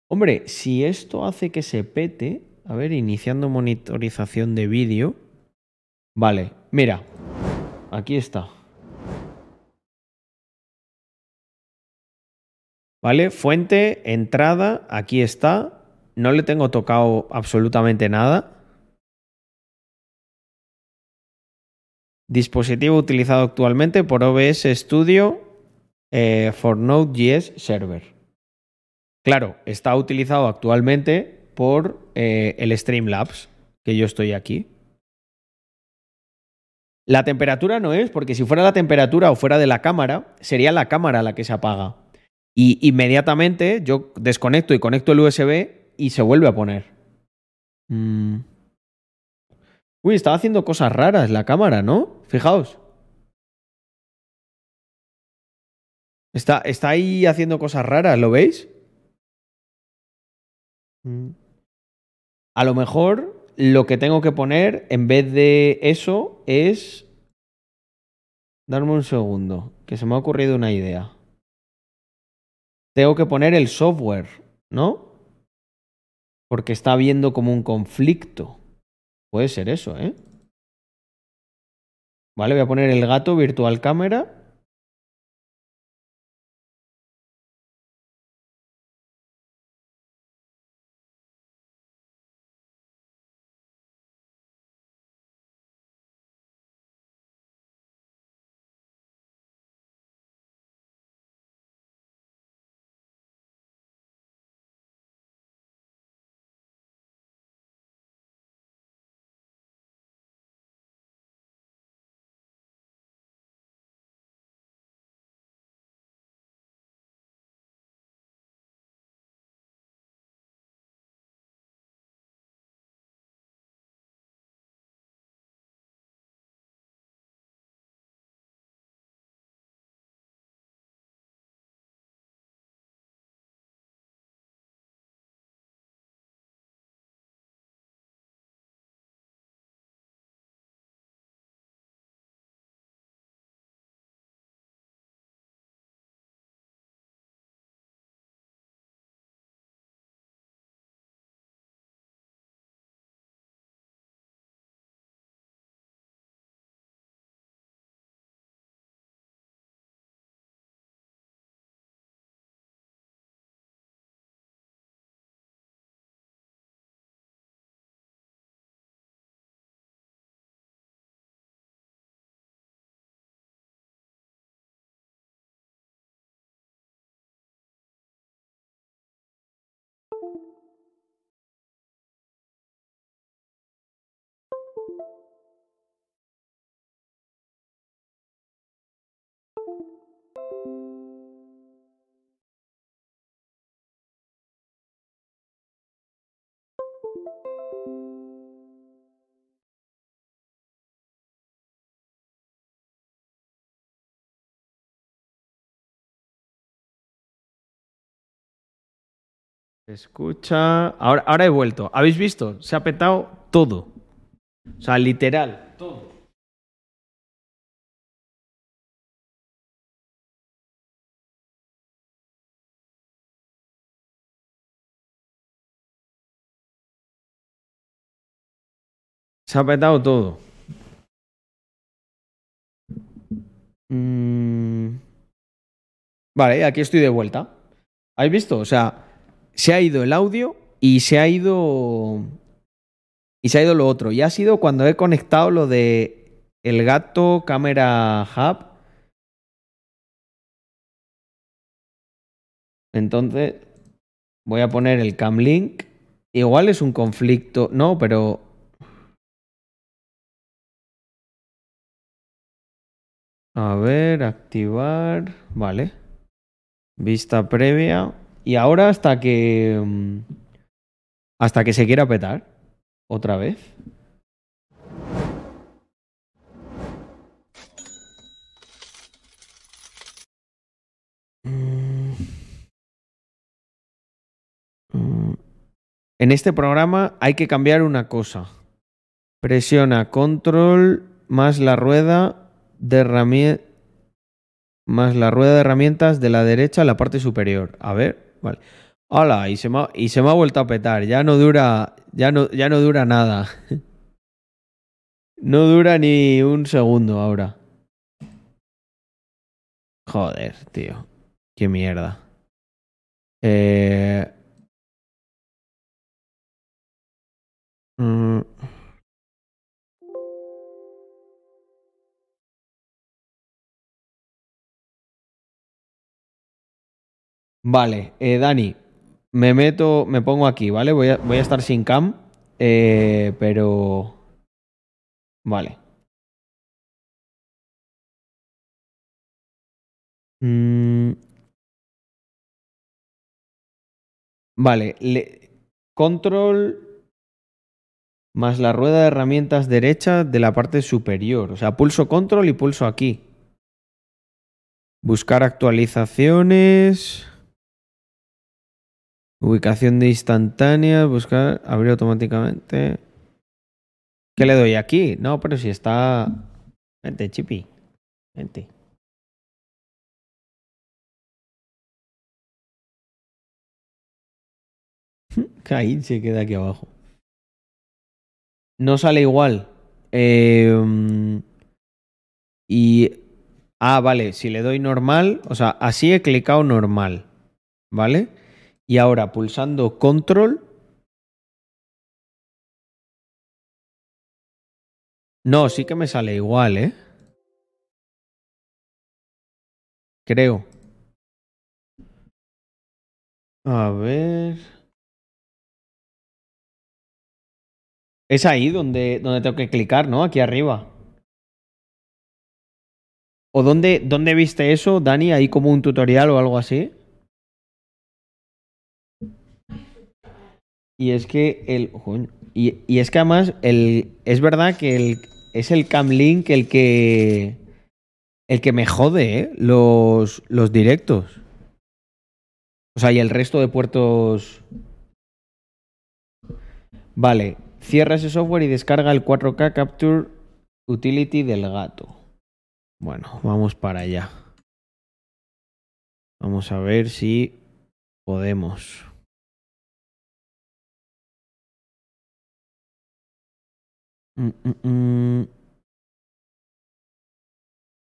Hombre, si esto hace que se pete. A ver, iniciando monitorización de vídeo. Vale, mira. Aquí está. ¿Vale? Fuente, entrada, aquí está. No le tengo tocado absolutamente nada. Dispositivo utilizado actualmente por OBS Studio eh, for Node.js Server. Claro, está utilizado actualmente por eh, el Streamlabs, que yo estoy aquí. La temperatura no es, porque si fuera la temperatura o fuera de la cámara, sería la cámara la que se apaga. Y inmediatamente yo desconecto y conecto el USB y se vuelve a poner. Mm. Uy, estaba haciendo cosas raras la cámara, ¿no? Fijaos. Está, está ahí haciendo cosas raras, ¿lo veis? Mm. A lo mejor lo que tengo que poner en vez de eso es... Darme un segundo, que se me ha ocurrido una idea. Tengo que poner el software, ¿no? Porque está habiendo como un conflicto. Puede ser eso, ¿eh? Vale, voy a poner el gato virtual cámara. Escucha. Ahora, ahora he vuelto. ¿Habéis visto? Se ha petado todo. O sea, literal, todo. Se ha petado todo. Mm. Vale, aquí estoy de vuelta. ¿Habéis visto? O sea, se ha ido el audio y se ha ido. Y se ha ido lo otro. Y ha sido cuando he conectado lo de el gato cámara hub. Entonces, voy a poner el cam link. Igual es un conflicto. No, pero. A ver, activar. Vale. Vista previa. Y ahora hasta que. mm, Hasta que se quiera petar. Otra vez. Mm. En este programa hay que cambiar una cosa. Presiona control más la rueda de herramientas más la rueda de herramientas de la derecha en la parte superior. A ver, vale. Hola, y se me ha, y se me ha vuelto a petar. Ya no dura, ya no, ya no dura nada. No dura ni un segundo ahora. Joder, tío. Qué mierda. Eh... mm. Vale, eh, Dani, me meto, me pongo aquí, ¿vale? Voy a, estar sin cam, eh, pero... Vale. Mm. Vale, le- control más la rueda de herramientas derecha de la parte superior. O sea, pulso control y pulso aquí. Buscar actualizaciones. Ubicación de instantáneas, buscar, abrir automáticamente. ¿Qué le doy aquí? No, pero si está. Vente, Chipi. Vente. Caín se queda aquí abajo. No sale igual. Mm, y. Ah, vale. Si le doy normal. O sea, así he clicado normal. ¿Vale? Y ahora pulsando control. No, sí que me sale igual, ¿eh? Creo. A ver. Es ahí donde, donde tengo que clicar, ¿no? Aquí arriba. ¿O dónde, dónde viste eso, Dani? ¿Ahí como un tutorial o algo así? Y es que el. Y, y es que además el, es verdad que el, es el Camlink el que. El que me jode, ¿eh? Los, los directos. O sea, y el resto de puertos. Vale. Cierra ese software y descarga el 4K Capture Utility del gato. Bueno, vamos para allá. Vamos a ver si podemos.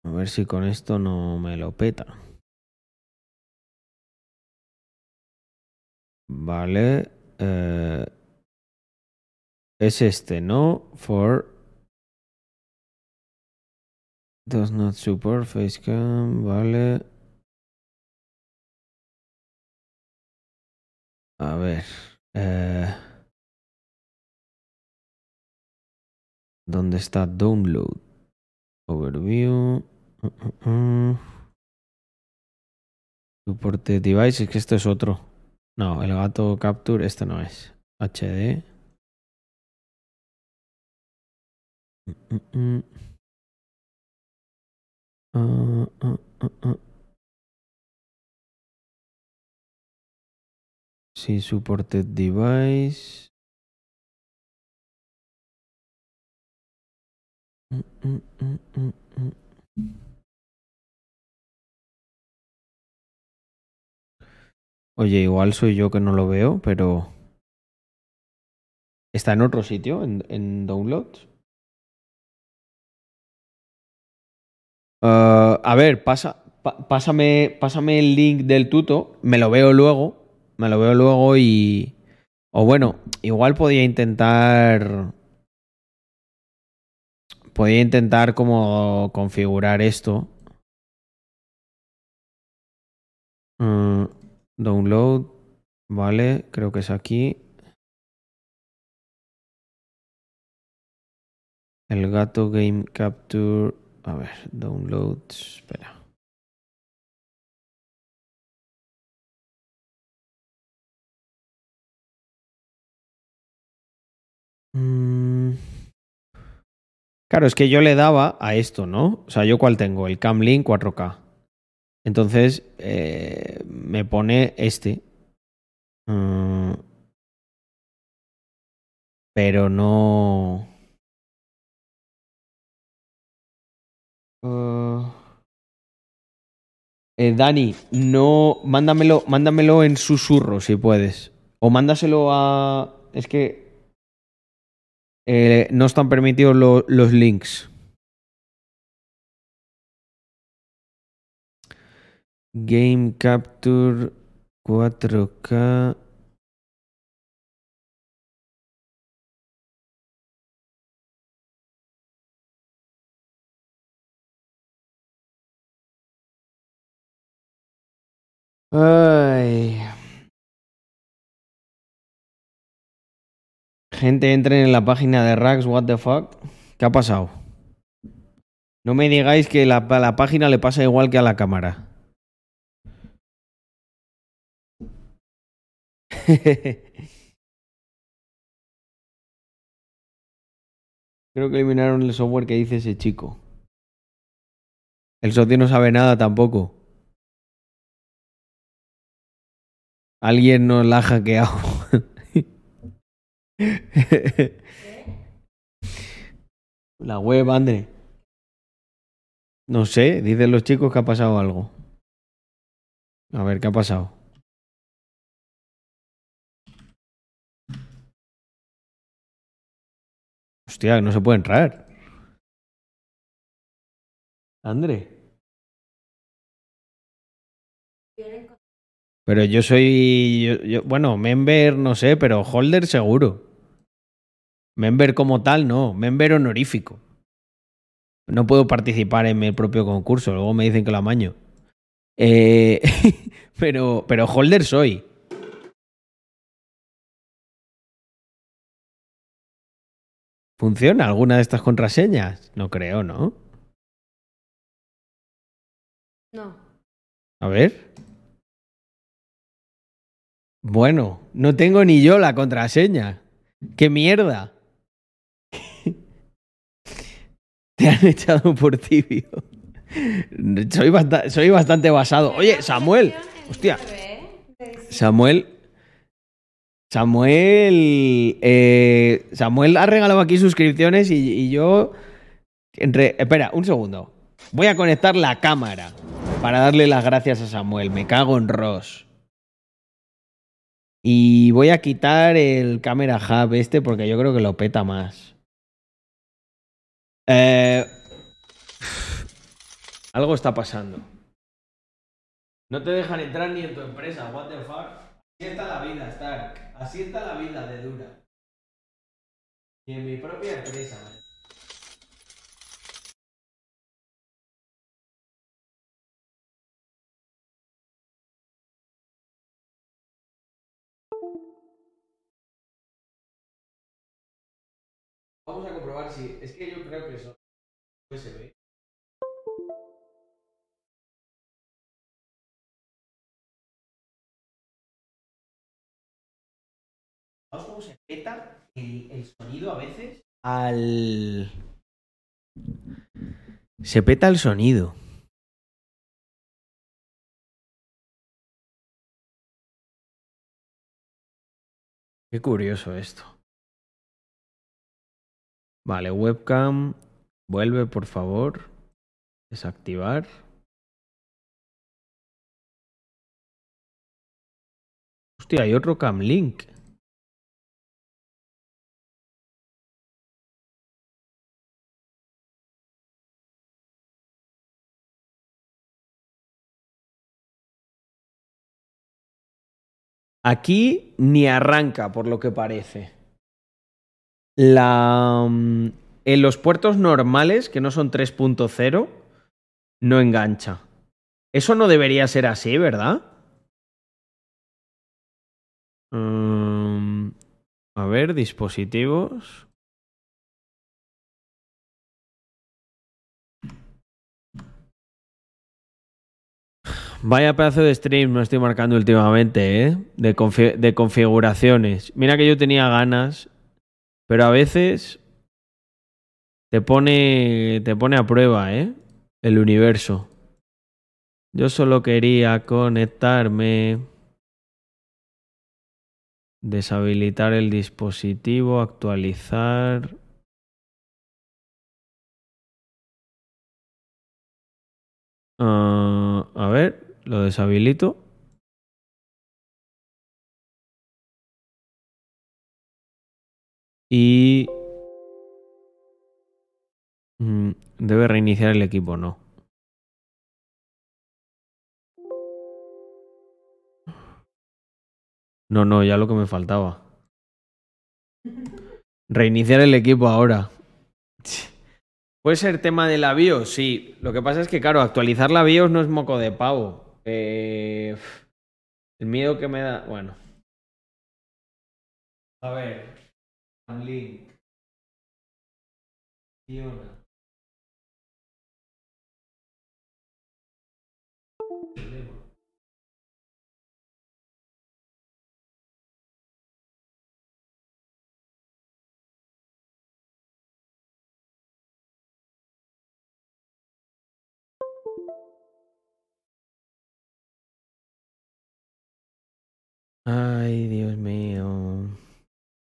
A ver si con esto no me lo peta. Vale. eh, es este, ¿no? For. Does not support facecam. Vale. A ver. eh, ¿Dónde está download? Overview. Uh, uh, uh. Device. Es que esto es otro. No, el gato capture, este no es. HD. Ah, ah, ah, ah. Sí, supported device. Oye, igual soy yo que no lo veo, pero... ¿Está en otro sitio, en, en downloads? Ah, a ver, pasa, pa- pásame, pásame el link del tuto, me lo veo luego, me lo veo luego y... O bueno, igual podía intentar... Podía intentar como configurar esto. Mm, download, vale, creo que es aquí. El gato game capture. A ver, downloads. Espera. Mm. Claro, es que yo le daba a esto, ¿no? O sea, ¿yo cuál tengo? El Camlink 4K. Entonces, eh, me pone este. Mm. Pero no... Uh, eh, Dani, no, mándamelo, mándamelo en susurro si puedes. O mándaselo a. Es que eh, no están permitidos lo- los links. Game Capture 4K. Ay. Gente, entren en la página de Rax, what the fuck. ¿Qué ha pasado? No me digáis que la, la página le pasa igual que a la cámara. Creo que eliminaron el software que dice ese chico. El socio no sabe nada tampoco. Alguien nos la ha hackeado. La web, André. No sé, dicen los chicos que ha pasado algo. A ver, ¿qué ha pasado? Hostia, no se puede entrar. André. Pero yo soy. bueno, member no sé, pero holder seguro. Member como tal, no. Member honorífico. No puedo participar en mi propio concurso, luego me dicen que lo amaño. Eh, pero, pero holder soy. ¿Funciona alguna de estas contraseñas? No creo, ¿no? No. A ver. Bueno, no tengo ni yo la contraseña. ¡Qué mierda! Te han echado por tibio. Soy, basta- soy bastante basado. Oye, Samuel. Hostia. Samuel. Samuel. eh, Samuel ha regalado aquí suscripciones y, yo. Espera, un segundo. Voy a conectar la cámara para darle las gracias a Samuel. Me cago en Ross. Y voy a quitar el Camera Hub este porque yo creo que lo peta más. Eh, algo está pasando. No te dejan entrar ni en tu empresa, what the fuck. Así está la vida, Stark. Así está la vida de dura. Y en mi propia empresa, man. Vamos a comprobar si. Es que yo creo que son USB. ¿Sabes cómo se peta el, el sonido a veces? Al. Se peta el sonido. Qué curioso esto. Vale, webcam. Vuelve, por favor. Desactivar. Hostia, hay otro cam link. Aquí ni arranca, por lo que parece. La, mm, en los puertos normales, que no son 3.0, no engancha. Eso no debería ser así, ¿verdad? Mm, a ver, dispositivos. Vaya pedazo de stream me estoy marcando últimamente, ¿eh? De, confi- de configuraciones. Mira que yo tenía ganas, pero a veces te pone, te pone a prueba, ¿eh? El universo. Yo solo quería conectarme, deshabilitar el dispositivo, actualizar. Ah, a ver, lo deshabilito. Y... Mm, Debe reiniciar el equipo, no. No, no, ya lo que me faltaba. Reiniciar el equipo ahora. ¿Puede ser tema de la BIOS? Sí. Lo que pasa es que, claro, actualizar la BIOS no es moco de pavo. Eh, el miedo que me da. Bueno. A ver. Link. Fiona. Ay, Dios mío.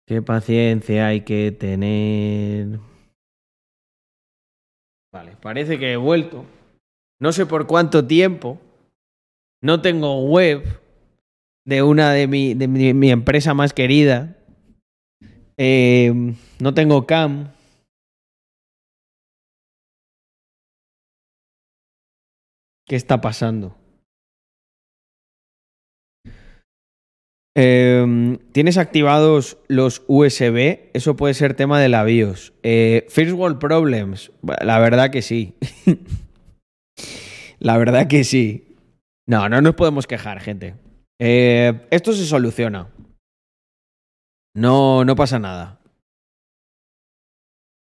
Qué paciencia hay que tener. Vale, parece que he vuelto. No sé por cuánto tiempo. No tengo web de una de mi, de mi, empresa más querida. Eh, no tengo cam. ¿Qué está pasando? Eh, ¿Tienes activados los USB? Eso puede ser tema de la BIOS. Eh, First World Problems. La verdad que sí. la verdad que sí. No, no nos podemos quejar, gente. Eh, esto se soluciona. No, no pasa nada.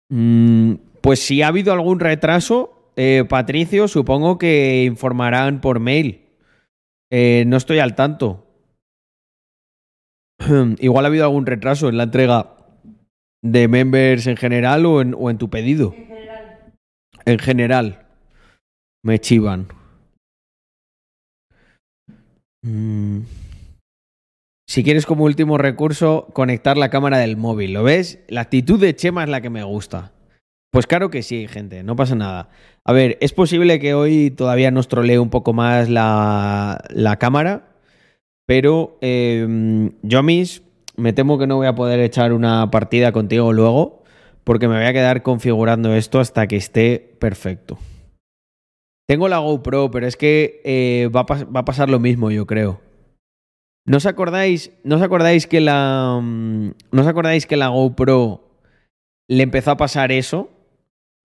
Mm, pues si ha habido algún retraso, eh, Patricio, supongo que informarán por mail. Eh, no estoy al tanto. Igual ha habido algún retraso en la entrega de members en general o en, o en tu pedido. En general. En general. Me chivan. Mm. Si quieres como último recurso, conectar la cámara del móvil. ¿Lo ves? La actitud de Chema es la que me gusta. Pues claro que sí, gente, no pasa nada. A ver, es posible que hoy todavía nos trolee un poco más la, la cámara, pero eh, yo, me temo que no voy a poder echar una partida contigo luego, porque me voy a quedar configurando esto hasta que esté perfecto. Tengo la GoPro, pero es que eh, va, a va a pasar lo mismo, yo creo. ¿No os acordáis, ¿no os acordáis que la. mm, ¿No os acordáis que la GoPro le empezó a pasar eso?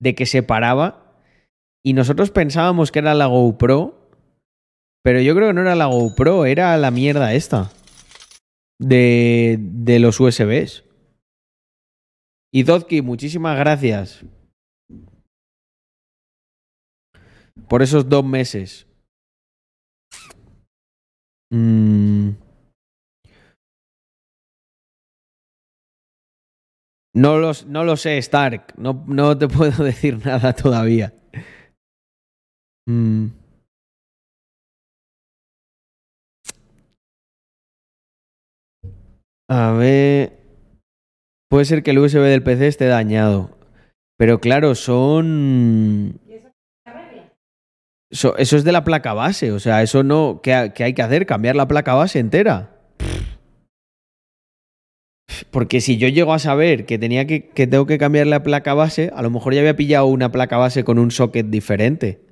De que se paraba. Y nosotros pensábamos que era la GoPro. Pero yo creo que no era la GoPro, era la mierda esta. De, de los USBs. Y Dotki, muchísimas gracias. Por esos dos meses. Mm. No, los, no lo sé, Stark. No, no te puedo decir nada todavía. Mm. A ver. Puede ser que el USB del PC esté dañado. Pero claro, son. Eso, eso es de la placa base. O sea, eso no. ¿Qué, ha- qué hay que hacer? ¿Cambiar la placa base entera? Porque si yo llego a saber que tenía que, que tengo que cambiar la placa base, a lo mejor ya había pillado una placa base con un socket diferente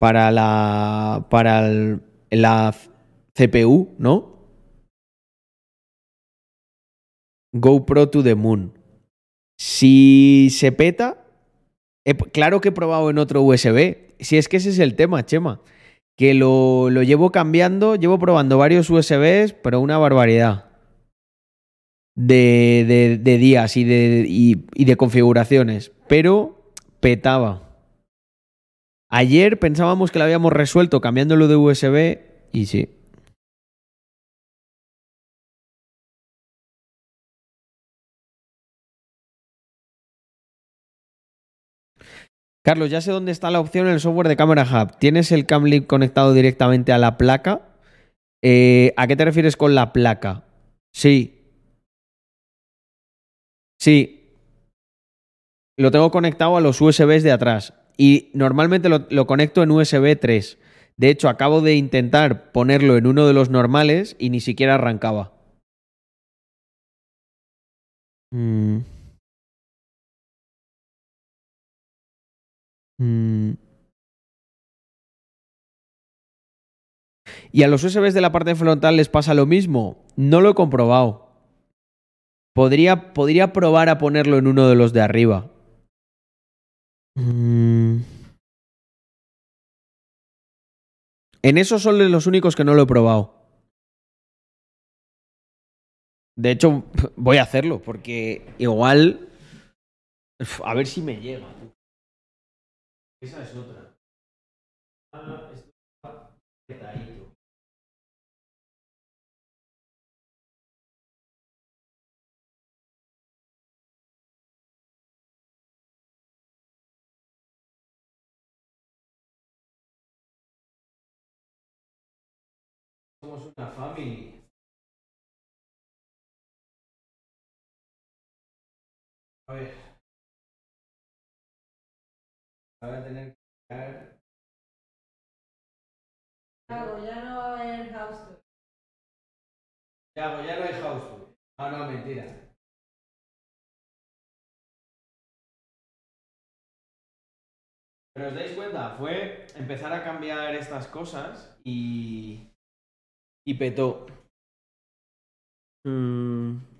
para la para el- la CPU, ¿no? GoPro to the Moon. Si se peta, claro que he probado en otro USB. Si es que ese es el tema, Chema. Que lo, lo llevo cambiando, llevo probando varios USBs, pero una barbaridad. De, de- días y de, y de configuraciones. Pero petaba. Ayer pensábamos que lo habíamos resuelto cambiándolo de USB y sí. Carlos, ya sé dónde está la opción en el software de Camera Hub. ¿Tienes el Camlink conectado directamente a la placa? Eh, ¿A qué te refieres con la placa? Sí. Sí. Lo tengo conectado a los USBs de atrás. Y normalmente lo, lo conecto en USB 3. De hecho, acabo de intentar ponerlo en uno de los normales y ni siquiera arrancaba. Mm. Mm. ¿Y a los USBs de la parte frontal les pasa lo mismo? No lo he comprobado. Podría, podría probar a ponerlo en uno de los de arriba. Mm. En esos son los únicos que no lo he probado. De hecho, voy a hacerlo, porque igual. A ver si me llega. Esa es otra. Ah, esto está petadito. Somos una family. A ver. Voy a tener que. Hago, ya no va a haber house tour. Ya, pues ya no hay house tour. Ah, no, mentira. Pero os dais cuenta, fue empezar a cambiar estas cosas y. y petó. Mm.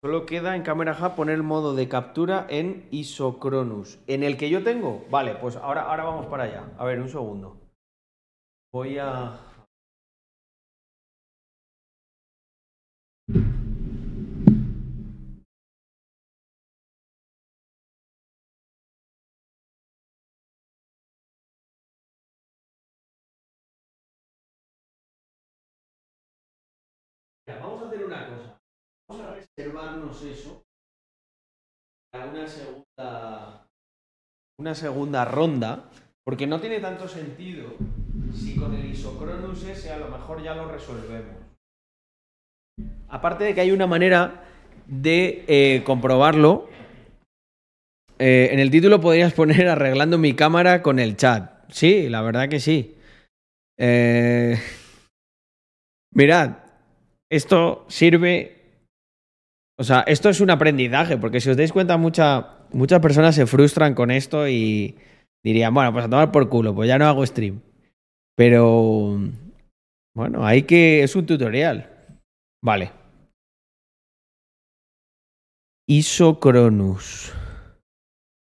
Solo queda en Camera Hub poner el modo de captura en Isocronus. ¿En el que yo tengo? Vale, pues ahora, ahora vamos para allá. A ver, un segundo. Voy a. reservarnos eso para una segunda, una segunda ronda, porque no tiene tanto sentido si con el isocronus ese a lo mejor ya lo resolvemos. Aparte de que hay una manera de eh, comprobarlo. Eh, en el título podrías poner arreglando mi cámara con el chat. Sí, la verdad que sí. Eh, Mirad, esto sirve. O sea, esto es un aprendizaje, porque si os dais cuenta, mucha- muchas personas se frustran con esto y dirían, bueno, pues a tomar por culo, pues ya no hago stream. Pero. Bueno, hay que. Es un tutorial. Vale. Isocronus.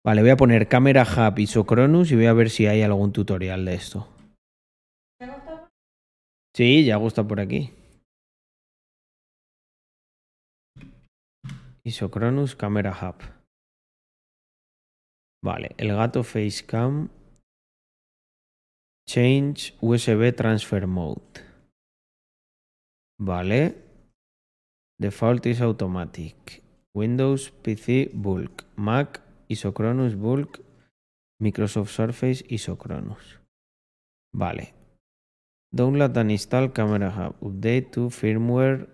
Vale, voy a poner cámara hub Isocronus y voy a ver si hay algún tutorial de esto. Sí, ya gusta por aquí. Isocronus Camera Hub. Vale, el gato Facecam. Change USB Transfer Mode. Vale. Default is automatic. Windows PC Bulk. Mac Isocronus Bulk. Microsoft Surface Isocronus. Vale. Download and install Camera Hub. Update to firmware.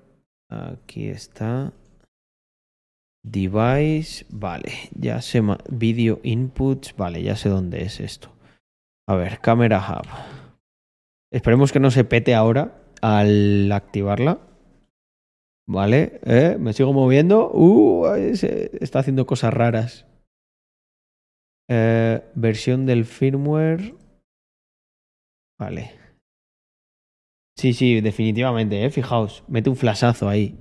Aquí está. Device. Vale, ya sé. Video inputs. Vale, ya sé dónde es esto. A ver, Camera Hub. Esperemos que no se pete ahora al activarla. Vale, ¿eh? me sigo moviendo. Uh, está haciendo cosas raras. Eh, versión del firmware. Vale. Sí, sí, definitivamente, ¿eh? Fijaos, mete un flashazo ahí.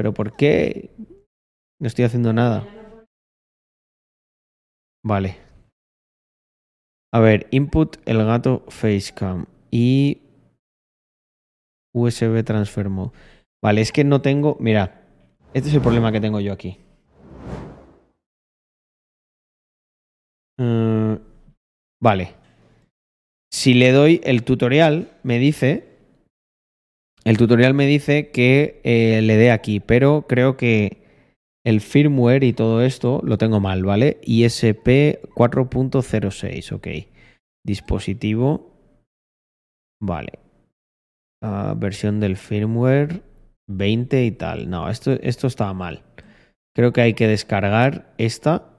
Pero ¿por qué? No estoy haciendo nada. Vale. A ver, input el gato facecam y USB transfer mode. Vale, es que no tengo. Mira, este es el problema que tengo yo aquí. Mm, vale. Si le doy el tutorial, me dice. El tutorial me dice que eh, le dé aquí, pero creo que el firmware y todo esto lo tengo mal, ¿vale? ISP 4.06, ok. Dispositivo. Vale. Ah, versión del firmware 20 y tal. No, esto, esto está mal. Creo que hay que descargar esta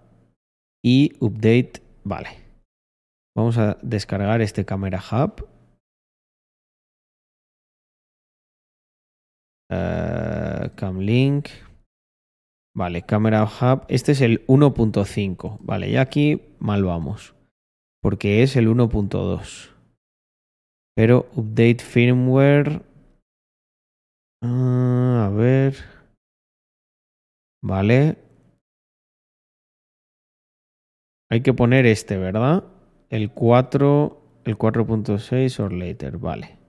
y update. Vale. Vamos a descargar este Camera Hub. Eh, Camlink. Vale, Camera Hub. Este es el 1.5. Vale, y aquí mal vamos. Porque es el 1.2. Pero update firmware. Ah, a ver. Vale. Hay que poner este, ¿verdad? El 4, el 4.6 or later, vale.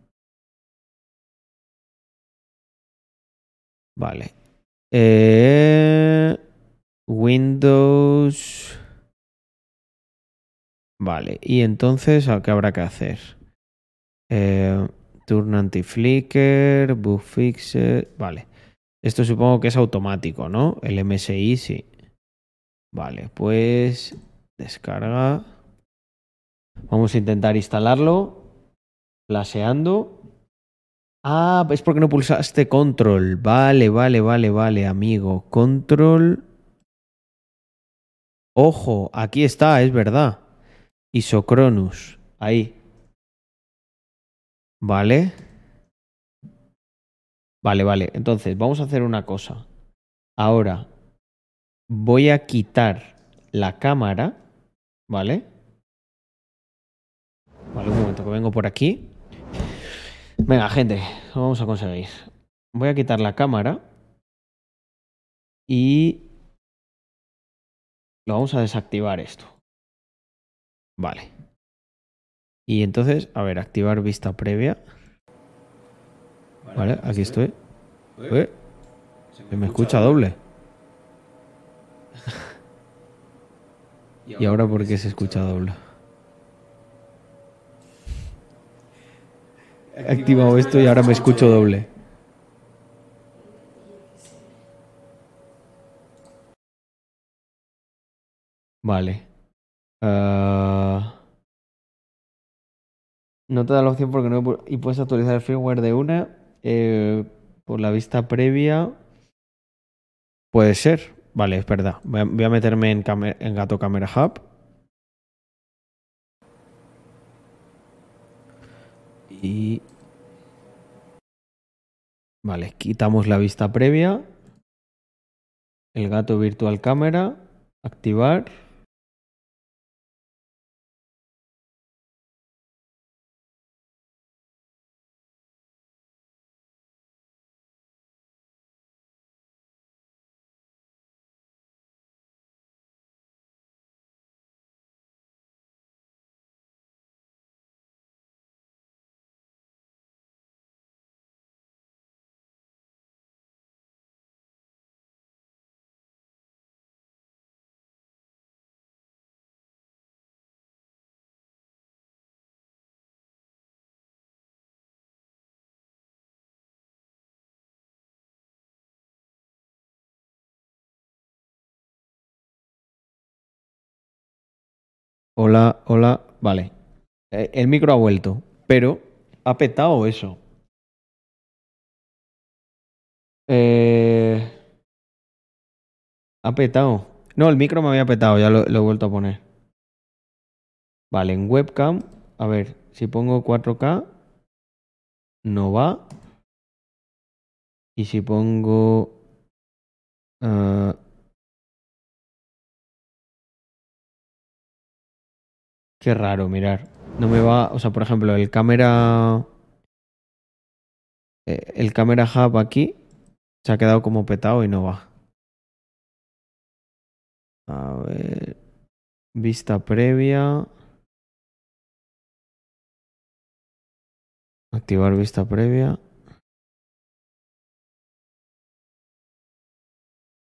Vale. Eh, Windows. Vale, y entonces, ¿a ¿qué habrá que hacer? Eh, turn anti-flicker, bug fixer. Vale. Esto supongo que es automático, ¿no? El MSI sí. Vale, pues descarga. Vamos a intentar instalarlo. Flasheando. Ah, es porque no pulsaste control. Vale, vale, vale, vale, amigo. Control. Ojo, aquí está, es verdad. Isocronus. Ahí. Vale. Vale, vale. Entonces, vamos a hacer una cosa. Ahora voy a quitar la cámara. ¿Vale? Vale, un momento que vengo por aquí. Venga, gente, lo vamos a conseguir. Voy a quitar la cámara y lo vamos a desactivar esto. Vale. Y entonces, a ver, activar vista previa. Vale, aquí estoy. Eh, Se me escucha doble. ¿Y ahora por qué se escucha doble? Activado esto y ahora me escucho doble. Vale. Ah, no te da la opción porque no y puedes actualizar el firmware de una eh, por la vista previa. Puede ser. Vale, es verdad. Voy a, meterme en, en Gato Camera Hub. Y. Vale, quitamos la vista previa. El gato virtual cámara. Activar. Hola, hola. Vale. Eh, El micro ha vuelto. pero ha petado eso. Eh, ha petado. No, el micro me había petado, ya lo, he vuelto a poner. Vale, en webcam, a ver, si pongo 4K, no va. Y si pongo... ah, qué raro, mirar. No me va... O sea, por ejemplo, el cámara... eh, El cámara hub aquí se ha quedado como petado y no va. A ver... Vista previa. Activar vista previa.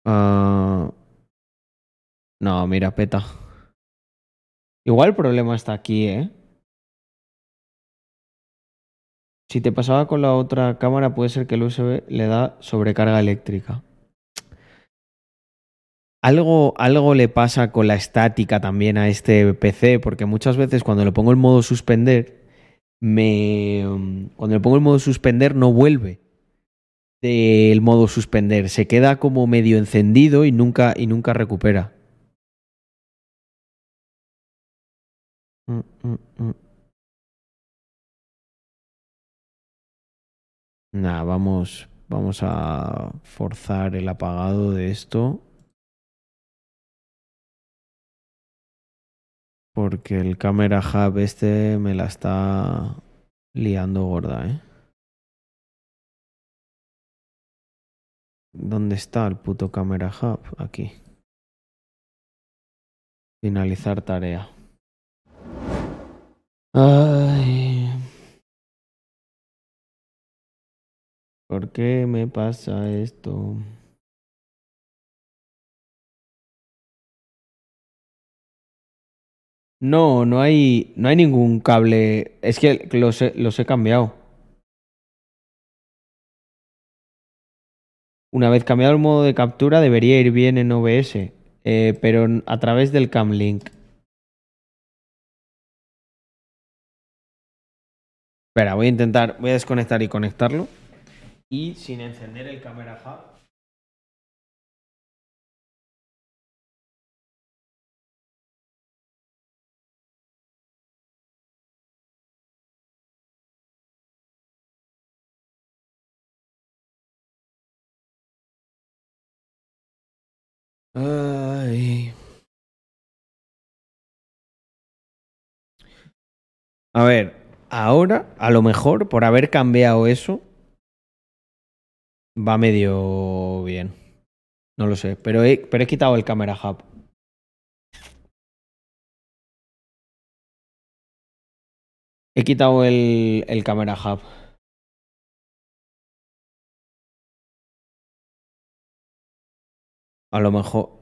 Ah, no, mira, peta. Igual el problema está aquí, ¿eh? Si te pasaba con la otra cámara, puede ser que el USB le da sobrecarga eléctrica. Algo, algo le pasa con la estática también a este PC, porque muchas veces cuando le pongo el modo suspender. Cuando le pongo el modo suspender, no vuelve del modo suspender. Se queda como medio encendido y nunca, y nunca recupera. Mm, mm, mm. Nah, vamos, vamos a forzar el apagado de esto. Porque el camera hub este me la está liando gorda, ¿eh? ¿Dónde está el puto camera hub? Aquí. Finalizar tarea. Ay. ¿Por qué me pasa esto? No, no hay, no hay ningún cable. Es que los he, los he cambiado. Una vez cambiado el modo de captura, debería ir bien en OBS, eh, pero a través del Camlink. Espera, voy a intentar, voy a desconectar y conectarlo. Y sin encender el hub. Ay. A ver, ahora, a lo mejor, por haber cambiado eso, va medio bien. No lo sé, pero he, pero he quitado el camera hub. He quitado el, el camera hub. A lo mejor.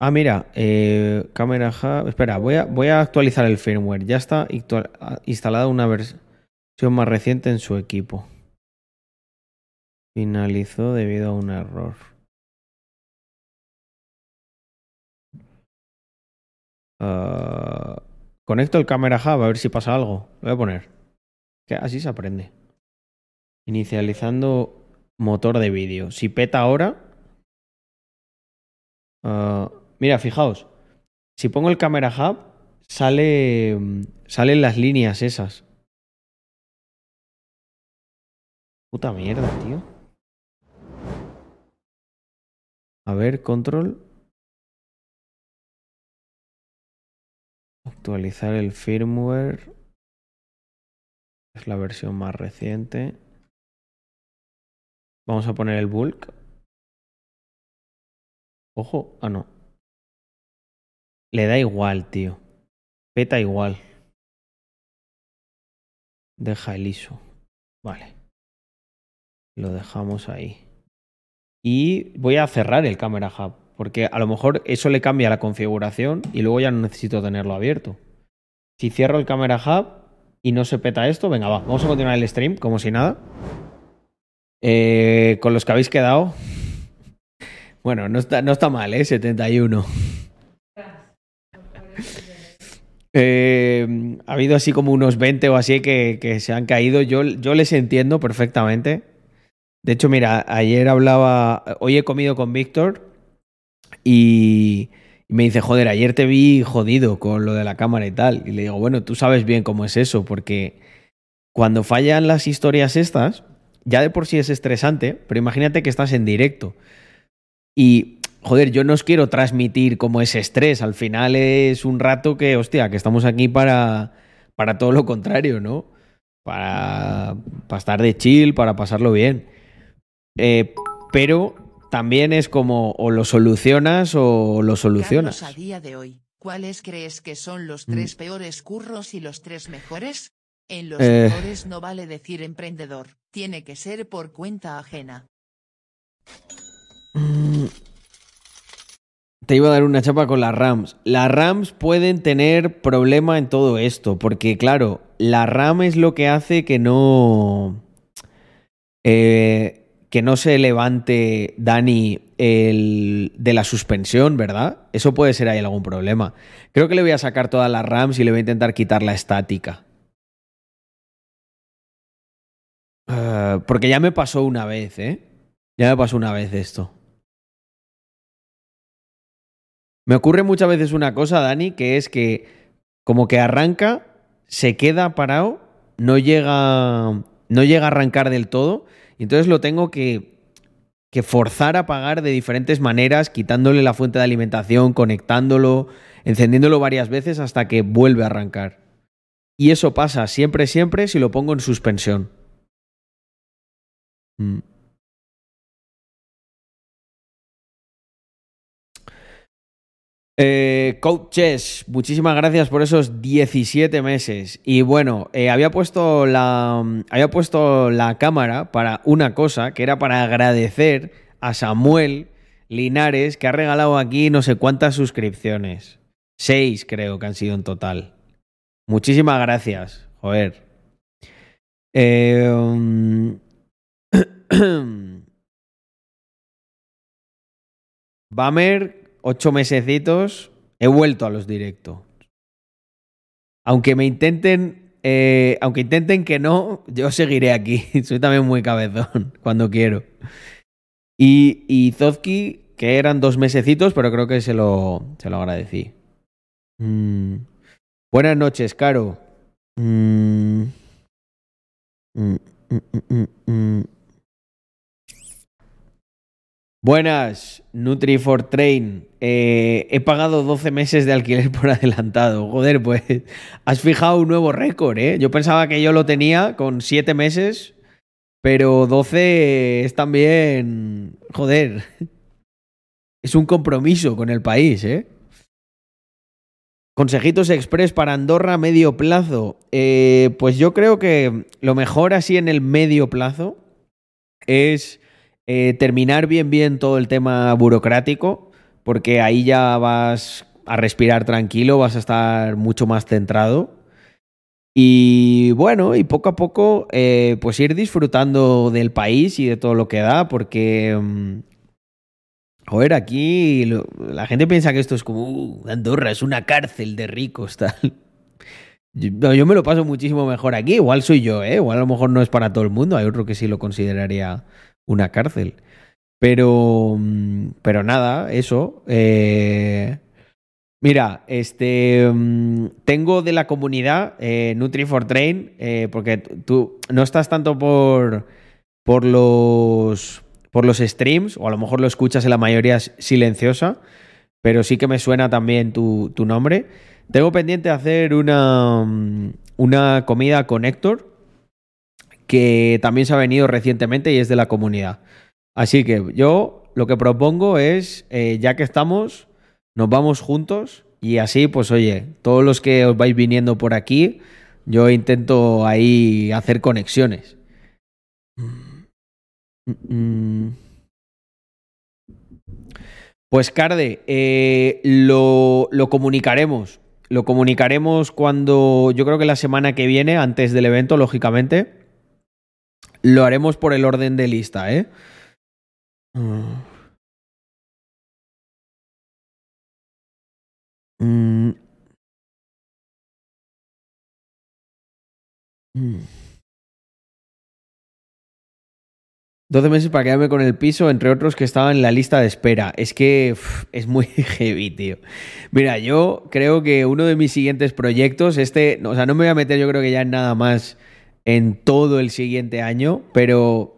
Ah, mira, eh, Hub. Espera, voy a, voy a actualizar el firmware. Ya está ah, instalada una versión más reciente en su equipo. Finalizó debido a un error. Ah, conecto el Camera Hub a ver si pasa algo. Lo voy a poner. Que así se aprende. Inicializando motor de vídeo. Si peta ahora. Ah, mira, fijaos. Si pongo el Camera Hub, sale, salen las líneas esas. Puta mierda, tío. A ver, control. Actualizar el firmware. Es la versión más reciente. Vamos a poner el bulk. Ojo, ah no. Le da igual, tío. Peta igual. Deja el ISO. Vale. Lo dejamos ahí. Y voy a cerrar el Camera Hub. Porque a lo mejor eso le cambia la configuración y luego ya no necesito tenerlo abierto. Si cierro el Camera Hub y no se peta esto, venga, va. Vamos a continuar el stream como si nada. Eh, con los que habéis quedado. Bueno, no está, no está mal, ¿eh? 71. Eh, ha habido así como unos 20 o así que, que se han caído. Yo, yo les entiendo perfectamente. De hecho, mira, ayer hablaba, hoy he comido con Víctor y me dice, joder, ayer te vi jodido con lo de la cámara y tal. Y le digo, bueno, tú sabes bien cómo es eso, porque cuando fallan las historias estas, ya de por sí es estresante, pero imagínate que estás en directo. Y, joder, yo no os quiero transmitir como ese estrés. Al final es un rato que, hostia, que estamos aquí para, para todo lo contrario, ¿no? Para, para estar de chill, para pasarlo bien. Eh, pero también es como o lo solucionas o lo solucionas. Carlos, a día de hoy, ¿cuáles crees que son los Mm. tres peores curros y los tres mejores? En los Eh. mejores no vale decir emprendedor, tiene que ser por cuenta ajena. Mm. Te iba a dar una chapa con las Rams. Las Rams pueden tener problema en todo esto, porque claro, la RAM es lo que hace que no. eh, que no se levante Dani el, de la suspensión, ¿verdad? Eso puede ser ahí algún problema. Creo que le voy a sacar todas las RAMs y le voy a intentar quitar la estática. Ah, porque ya me pasó una vez, ¿eh? Ya me pasó una vez esto. Me ocurre muchas veces una cosa, Dani, que es que como que arranca, se queda parado, no llega, no llega a arrancar del todo, y entonces lo tengo que, que forzar a apagar de diferentes maneras, quitándole la fuente de alimentación, conectándolo, encendiéndolo varias veces hasta que vuelve a arrancar. Y eso pasa siempre, siempre si lo pongo en suspensión. Mm. Eh, coaches, muchísimas gracias por esos 17 meses. Y bueno, eh, había, puesto la, había puesto la cámara para una cosa, que era para agradecer a Samuel Linares, que ha regalado aquí no sé cuántas suscripciones. Seis creo que han sido en total. Muchísimas gracias. Joder. Eh, um, Bamer, ocho mesecitos, he vuelto a los directos. Aunque me intenten, eh, aunque intenten que no, yo seguiré aquí. Soy también muy cabezón cuando quiero. Y, y que eran dos mesecitos, pero creo que se lo, se lo agradecí. Mm. Buenas noches, Caro. Mm, mm. Buenas, Nutri for Train. Eh, he pagado 12 meses de alquiler por adelantado. Joder, pues has fijado un nuevo récord, ¿eh? Yo pensaba que yo lo tenía con 7 meses, pero 12 es también... Joder. Es un compromiso con el país, ¿eh? Consejitos express para Andorra a medio plazo. Eh, pues yo creo que lo mejor así en el medio plazo es eh, terminar bien bien todo el tema burocrático, porque ahí ya vas a respirar tranquilo, vas a estar mucho más centrado. Y bueno, y poco a poco, eh, pues ir disfrutando del país y de todo lo que da, porque, mm, joder, aquí la gente piensa que esto es como, "Uh, Andorra es una cárcel de ricos, tal. Yo, yo me lo paso muchísimo mejor aquí, igual soy yo, ¿eh? Igual a lo mejor no es para todo el mundo, hay otro que sí lo consideraría una cárcel. Pero, mm, pero nada, eso. eh, Mira, este mm, tengo de la comunidad eh, Nutri for Train, eh, porque tú no estás tanto por, por los por los streams, o a lo mejor lo escuchas en la mayoría silenciosa, pero sí que me suena también tu, tu nombre. Tengo pendiente hacer una, mm, una comida con Héctor, que también se ha venido recientemente y es de la comunidad. Así que yo lo que propongo es, eh, ya que estamos, nos vamos juntos y así, pues oye, todos los que os vais viniendo por aquí, yo intento ahí hacer conexiones. Pues Carde, eh, lo comunicaremos. Lo comunicaremos cuando, yo creo que la semana que viene, antes del evento, lógicamente, lo haremos por el orden de lista, ¿eh? Mm. Mm. 12 meses para quedarme con el piso, entre otros que estaba en la lista de espera. Es que es muy heavy, tío. Mira, yo creo que uno de mis siguientes proyectos, este, o sea, no me voy a meter yo creo que ya en nada más en todo el siguiente año, pero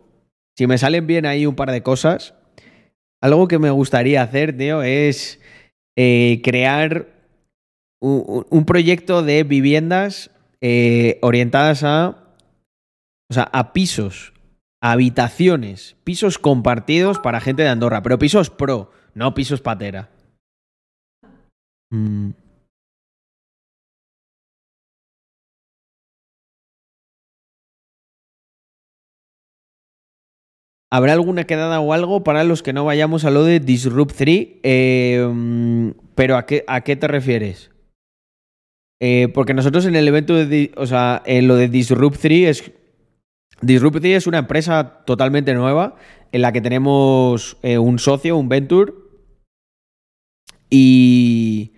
si me salen bien ahí un par de cosas, algo que me gustaría hacer, tío, es eh, crear un, proyecto de viviendas eh, orientadas a, o sea, a pisos habitaciones, pisos compartidos para gente de Andorra, pero pisos pro, no pisos patera. Mm. ¿Habrá alguna quedada o algo para los que no vayamos a lo de Disrupt 3? Eh, mm, pero ¿a qué, ¿a qué te refieres? Eh, porque nosotros en el evento de, o sea, lo de Disrupt 3 es Disrupti es una empresa totalmente nueva en la que tenemos eh, un socio, un Venture. Y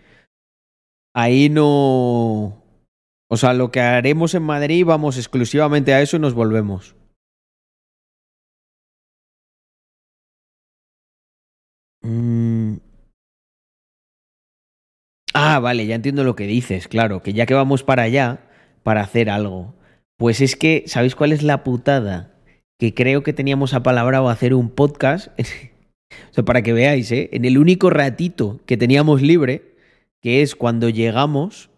ahí no. O sea, lo que haremos en Madrid, vamos exclusivamente a eso y nos volvemos. Mm. Ah, vale, ya entiendo lo que dices, claro, que ya que vamos para allá, para hacer algo. Pues es que, ¿sabéis cuál es la putada? Que creo que teníamos apalabrado hacer un podcast. para que veáis, ¿eh? En el único ratito que teníamos libre, que es cuando llegamos,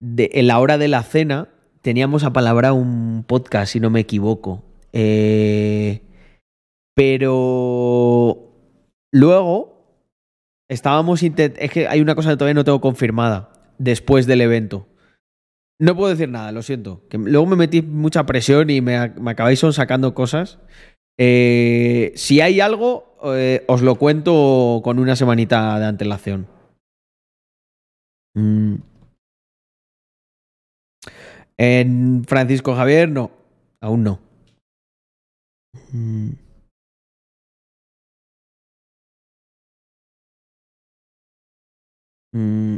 de, en la hora de la cena, teníamos apalabrado un podcast, si no me equivoco. Eh, pero luego estábamos Es que hay una cosa que todavía no tengo confirmada después del evento. No puedo decir nada, lo siento. Que luego me metí mucha presión y me, me acabáis son sacando cosas. Eh, si hay algo, eh, os lo cuento con una semanita de antelación. Mm. En Francisco Javier, no. Aún no. Mm. Mm.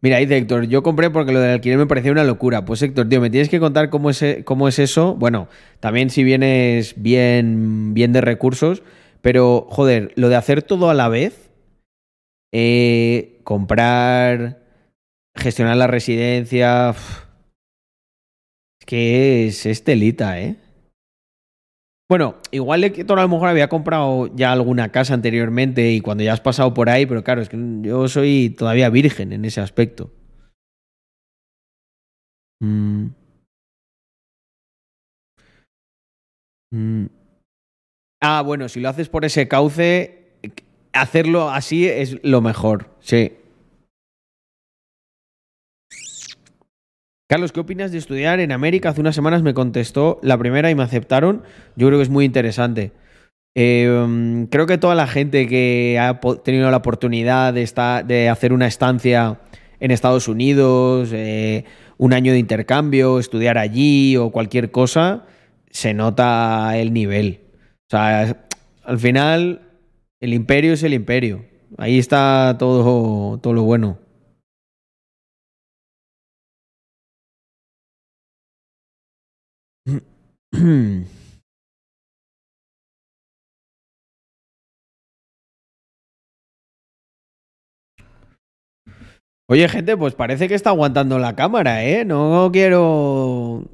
Mira, dice Héctor, yo compré porque lo del alquiler me parecía una locura. Pues Héctor, tío, me tienes que contar cómo es, e- cómo es eso. Bueno, también si vienes bien, bien de recursos, pero joder, lo de hacer todo a la vez, eh, comprar, gestionar la residencia, es que es, es telita, ¿eh? Bueno, igual Héctor a lo mejor había comprado ya alguna casa anteriormente y cuando ya has pasado por ahí, pero claro, es que yo soy todavía virgen en ese aspecto. Mm. Mm. Ah, bueno, si lo haces por ese cauce, hacerlo así es lo mejor, sí. Carlos, ¿qué opinas de estudiar en América? Hace unas semanas me contestó la primera y me aceptaron. Yo creo que es muy interesante. Um, creo que toda la gente que ha tenido la oportunidad de hacer una estancia en Estados Unidos, eh, un año de intercambio, estudiar allí o cualquier cosa, se nota el nivel. O sea, al final, el imperio es el imperio. Ahí está todo, todo lo bueno. Oye, gente, pues parece que está aguantando la cámara, ¿eh? No quiero.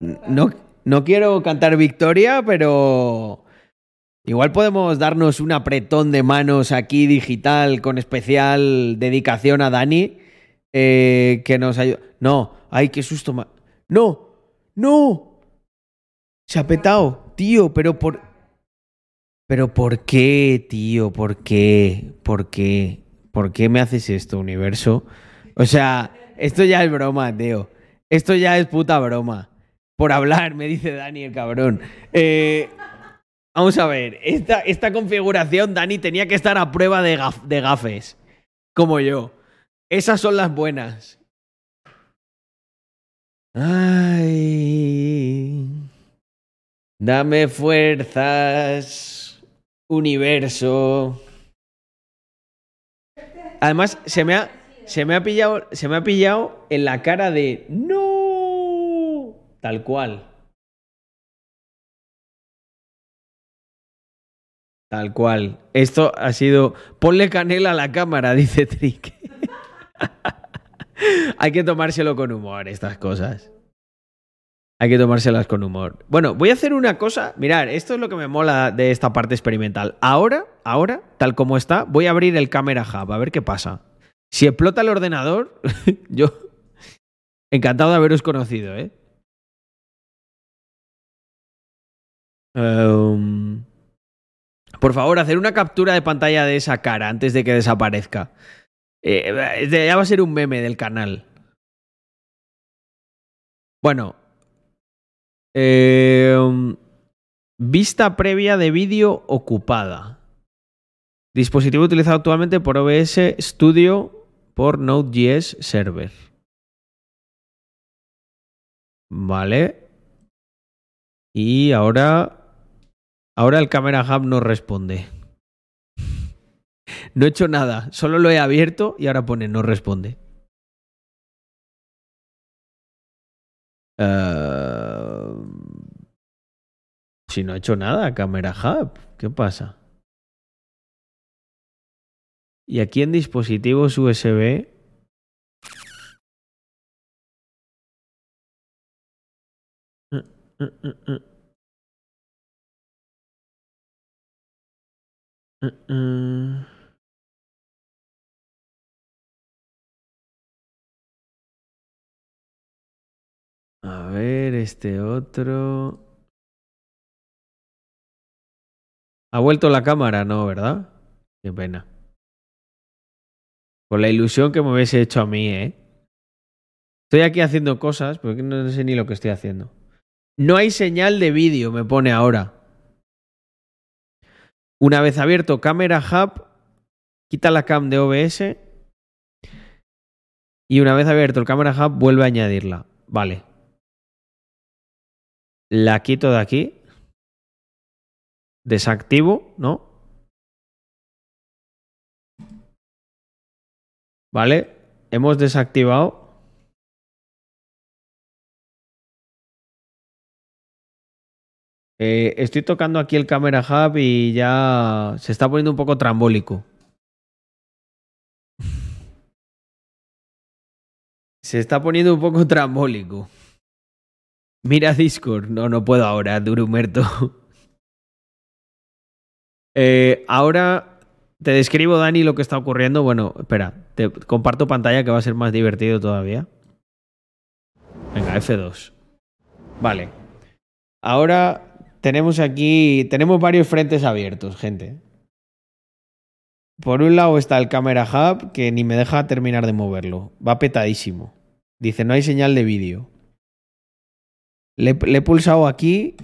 No, no quiero cantar victoria, pero. Igual podemos darnos un apretón de manos aquí digital con especial dedicación a Dani. eh, que nos ayuda. No, ay, qué susto. No, no. Se ha petado, tío, pero por. Pero ¿por qué, tío? ¿Por qué? ¿Por qué? ¿Por qué me haces esto, universo? O sea, esto ya es broma, tío. Esto ya es puta broma. Por hablar, me dice Dani, el cabrón. Eh, vamos a ver, esta, esta configuración, Dani, tenía que estar a prueba de, de gafes. Como yo. Esas son las buenas. Ay. Dame fuerzas, universo. Además, se me ha, Se me ha pillado, se me ha pillado en la cara de ¡No! Tal cual. Tal cual. Esto ha sido. Ponle canela a la cámara, dice Trick. Hay que tomárselo con humor, estas cosas. Hay que tomárselas con humor. Bueno, voy a hacer una cosa. Mirad, esto es lo que me mola de esta parte experimental. Ahora, ahora, tal como está, voy a abrir el Camera Hub a ver qué pasa. Si explota el ordenador, yo. Encantado de haberos conocido, ¿eh? Um, por favor, hacer una captura de pantalla de esa cara antes de que desaparezca. Eh, ya va a ser un meme del canal. Bueno. Eh, vista previa de vídeo ocupada. Dispositivo utilizado actualmente por OBS Studio por Node.js Server. Vale. Y ahora. Ahora el Camera Hub no responde. No he hecho nada, solo lo he abierto y ahora pone no responde. Uh... Si no he hecho nada, Camera Hub, ¿qué pasa? Y aquí en dispositivos USB. A ver, este otro. ¿Ha vuelto la cámara? No, ¿verdad? Qué pena. Con la ilusión que me hubiese hecho a mí, ¿eh? Estoy aquí haciendo cosas, porque no sé ni lo que estoy haciendo. No hay señal de vídeo, me pone ahora. Una vez abierto Camera Hub, quita la cam de OBS. Y una vez abierto el Camera Hub, vuelve a añadirla. Vale. La quito de aquí. Desactivo, ¿no? Vale. Hemos desactivado. Eh, estoy tocando aquí el Camera Hub y ya se está poniendo un poco trambólico. Se está poniendo un poco trambólico. Mira Discord. No, no puedo ahora, Durumerto. eh, ahora te describo, Dani, lo que está ocurriendo. Bueno, espera, te comparto pantalla que va a ser más divertido todavía. Venga, F2. Vale. Ahora tenemos aquí, tenemos varios frentes abiertos, gente. Por un lado está el Camera Hub, que ni me deja terminar de moverlo. Va petadísimo. Dice, no hay señal de vídeo. Le, he pulsado aquí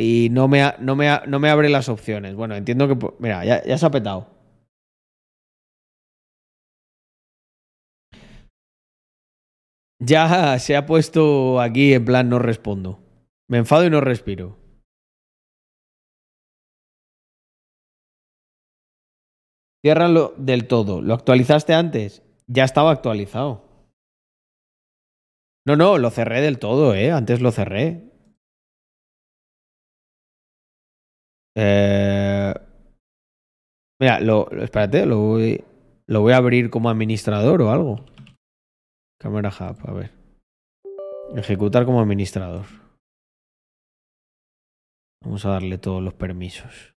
y no me, no, me no me abre las opciones. Bueno, entiendo que... Mira, ya, ya se ha petado. Ya se ha puesto aquí en plan no respondo. Me enfado y no respiro. Ciérralo del todo. ¿Lo actualizaste antes? Ya estaba actualizado. No, no, lo cerré del todo, ¿eh? Antes lo cerré. Eh... Mira, espérate, lo voy, a abrir como administrador o algo. Camera Hub, a ver. Ejecutar como administrador. Vamos a darle todos los permisos.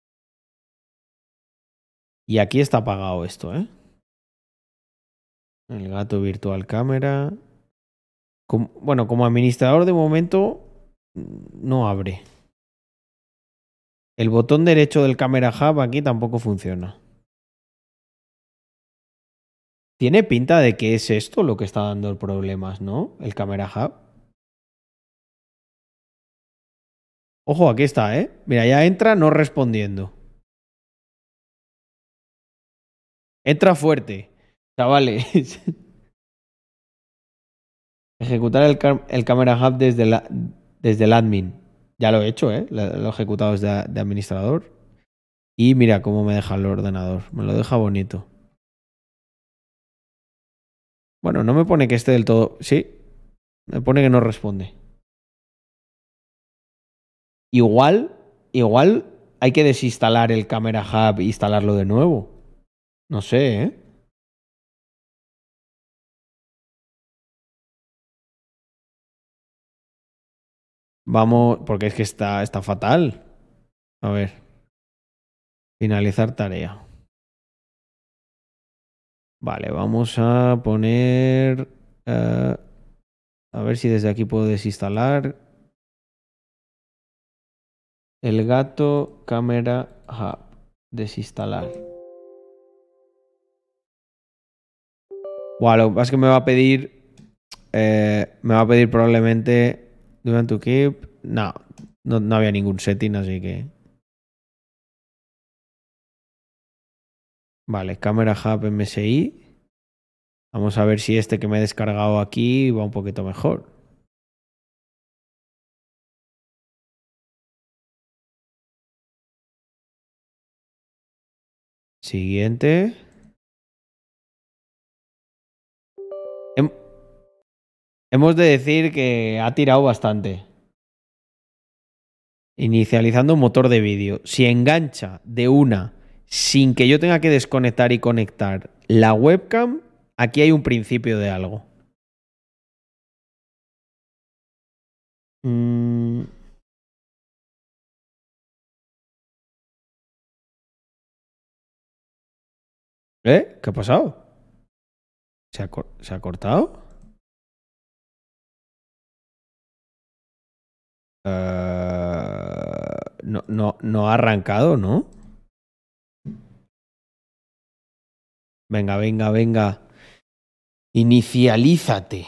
Y aquí está apagado esto, ¿eh? El gato virtual cámara bueno, como administrador de momento no abre. El botón derecho del Camera Hub aquí tampoco funciona. Tiene pinta de que es esto lo que está dando problemas, ¿no? El Camera Hub. Ojo, aquí está, ¿eh? Mira, ya entra no respondiendo. Entra fuerte, chavales. Ejecutar el, Camera Hub desde, desde el admin. Ya lo he hecho, ¿eh? Lo, he ejecutado desde de administrador. Y mira cómo me deja el ordenador. Me lo deja bonito. Bueno, no me pone que esté del todo. Sí. Me pone que no responde. Igual, igual hay que desinstalar el Camera Hub e instalarlo de nuevo. No sé, ¿eh? Vamos, porque es que está, está fatal. A ver. Finalizar tarea. Vale, vamos a poner... eh, a ver si desde aquí puedo desinstalar. El gato Camera Hub. Desinstalar. Buah, lo que es que me va a pedir. eh, me va a pedir probablemente. Want to keep? No, no, no había ningún setting, así que. Vale, Camera Hub MSI. Vamos a ver si este que me he descargado aquí va un poquito mejor. Siguiente. Hemos de decir que ha tirado bastante. Inicializando motor de vídeo. Si engancha de una sin que yo tenga que desconectar y conectar la webcam, aquí hay un principio de algo. Mm. ¿Eh? ¿Qué ha pasado? ¿Se ha, ¿se ha cortado? Eh, no, no, no ha arrancado, ¿no? Venga, venga, venga. Inicialízate.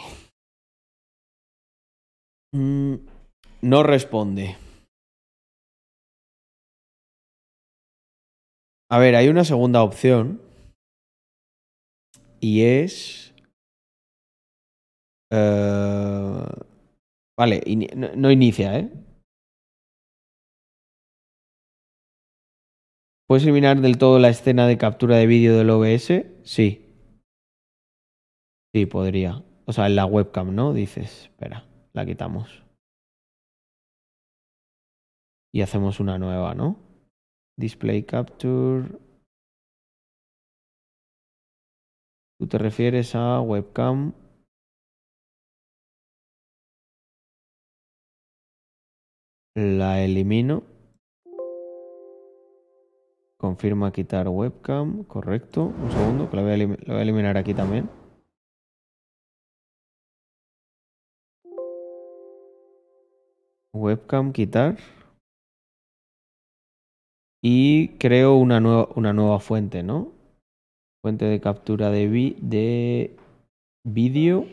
Mm, no responde. A ver, hay una segunda opción. Y es. eh, vale, no, no inicia, ¿eh? ¿Puedes eliminar del todo la escena de captura de vídeo del OBS? Sí. Sí, podría. O sea, en la webcam, ¿no? Dices, espera, la quitamos. Y hacemos una nueva, ¿no? Display capture. Tú te refieres a webcam. La elimino. Confirma quitar webcam. Correcto. Un segundo, que la voy a, eliminar aquí también. Webcam quitar. Y creo una nueva, una nueva fuente, ¿no? Fuente de captura de, vi- de vídeo.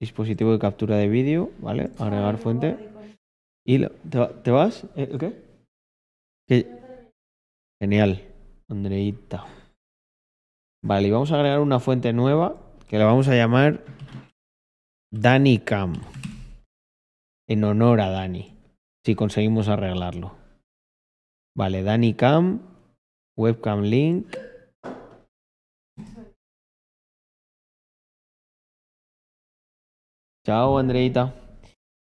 Dispositivo de captura de vídeo, ¿vale? Agregar fuente. ¿Y te, va- te vas? ¿Eh, ¿El qué? ¿Qué? Genial, Andreita. Vale, y vamos a agregar una fuente nueva que la vamos a llamar DaniCam. En honor a Dani. Si conseguimos arreglarlo. Vale, DaniCam. Webcam link. Chao, Andreita.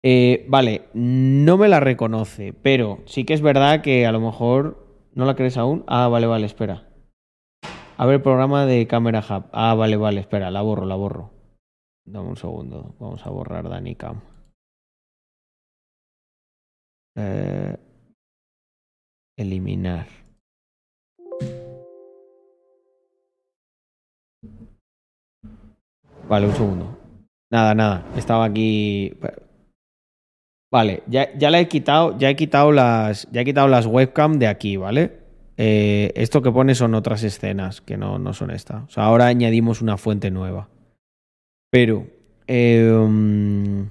Eh, vale, no me la reconoce, pero sí que es verdad que a lo mejor no la crees aún. Ah, vale, vale, espera. A ver, programa de Camera Hub. Ah, vale, vale, espera, la borro, la borro. Dame un segundo. Vamos a borrar DaniCam. Eh, eliminar. Vale, un segundo. Nada, nada. Estaba aquí. Vale, ya, ya le he quitado, ya he quitado las. Ya he quitado las webcam de aquí, ¿vale? Eh, esto que pone son otras escenas, que no, no son esta. O sea, ahora añadimos una fuente nueva. Pero. um,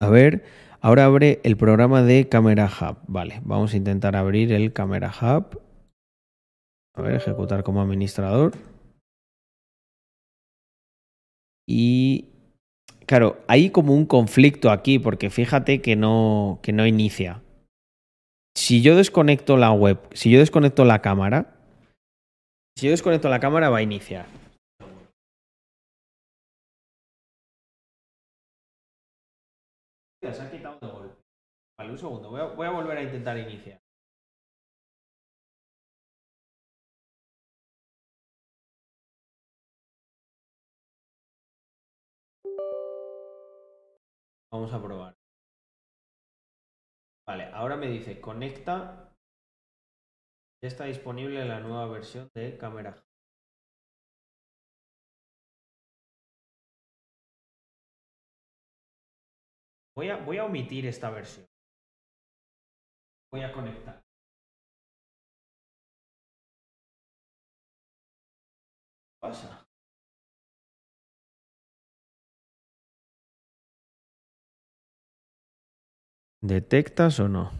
a ver. Ahora abre el programa de Camera Hub. Vale, vamos a intentar abrir el Camera Hub. A ver, ejecutar como administrador. Y Claro, hay como un conflicto aquí, porque fíjate que no, que no inicia. Si yo desconecto la web, si yo desconecto la cámara, si yo desconecto la cámara va a iniciar. Se ha quitado de golpe. Vale, un segundo, voy a volver a intentar iniciar. Vamos a probar. Vale, ahora me dice conecta. Está disponible la nueva versión de cámara. Voy a, voy a omitir esta versión. Voy a conectar. ¿Qué pasa? ¿Detectas o no?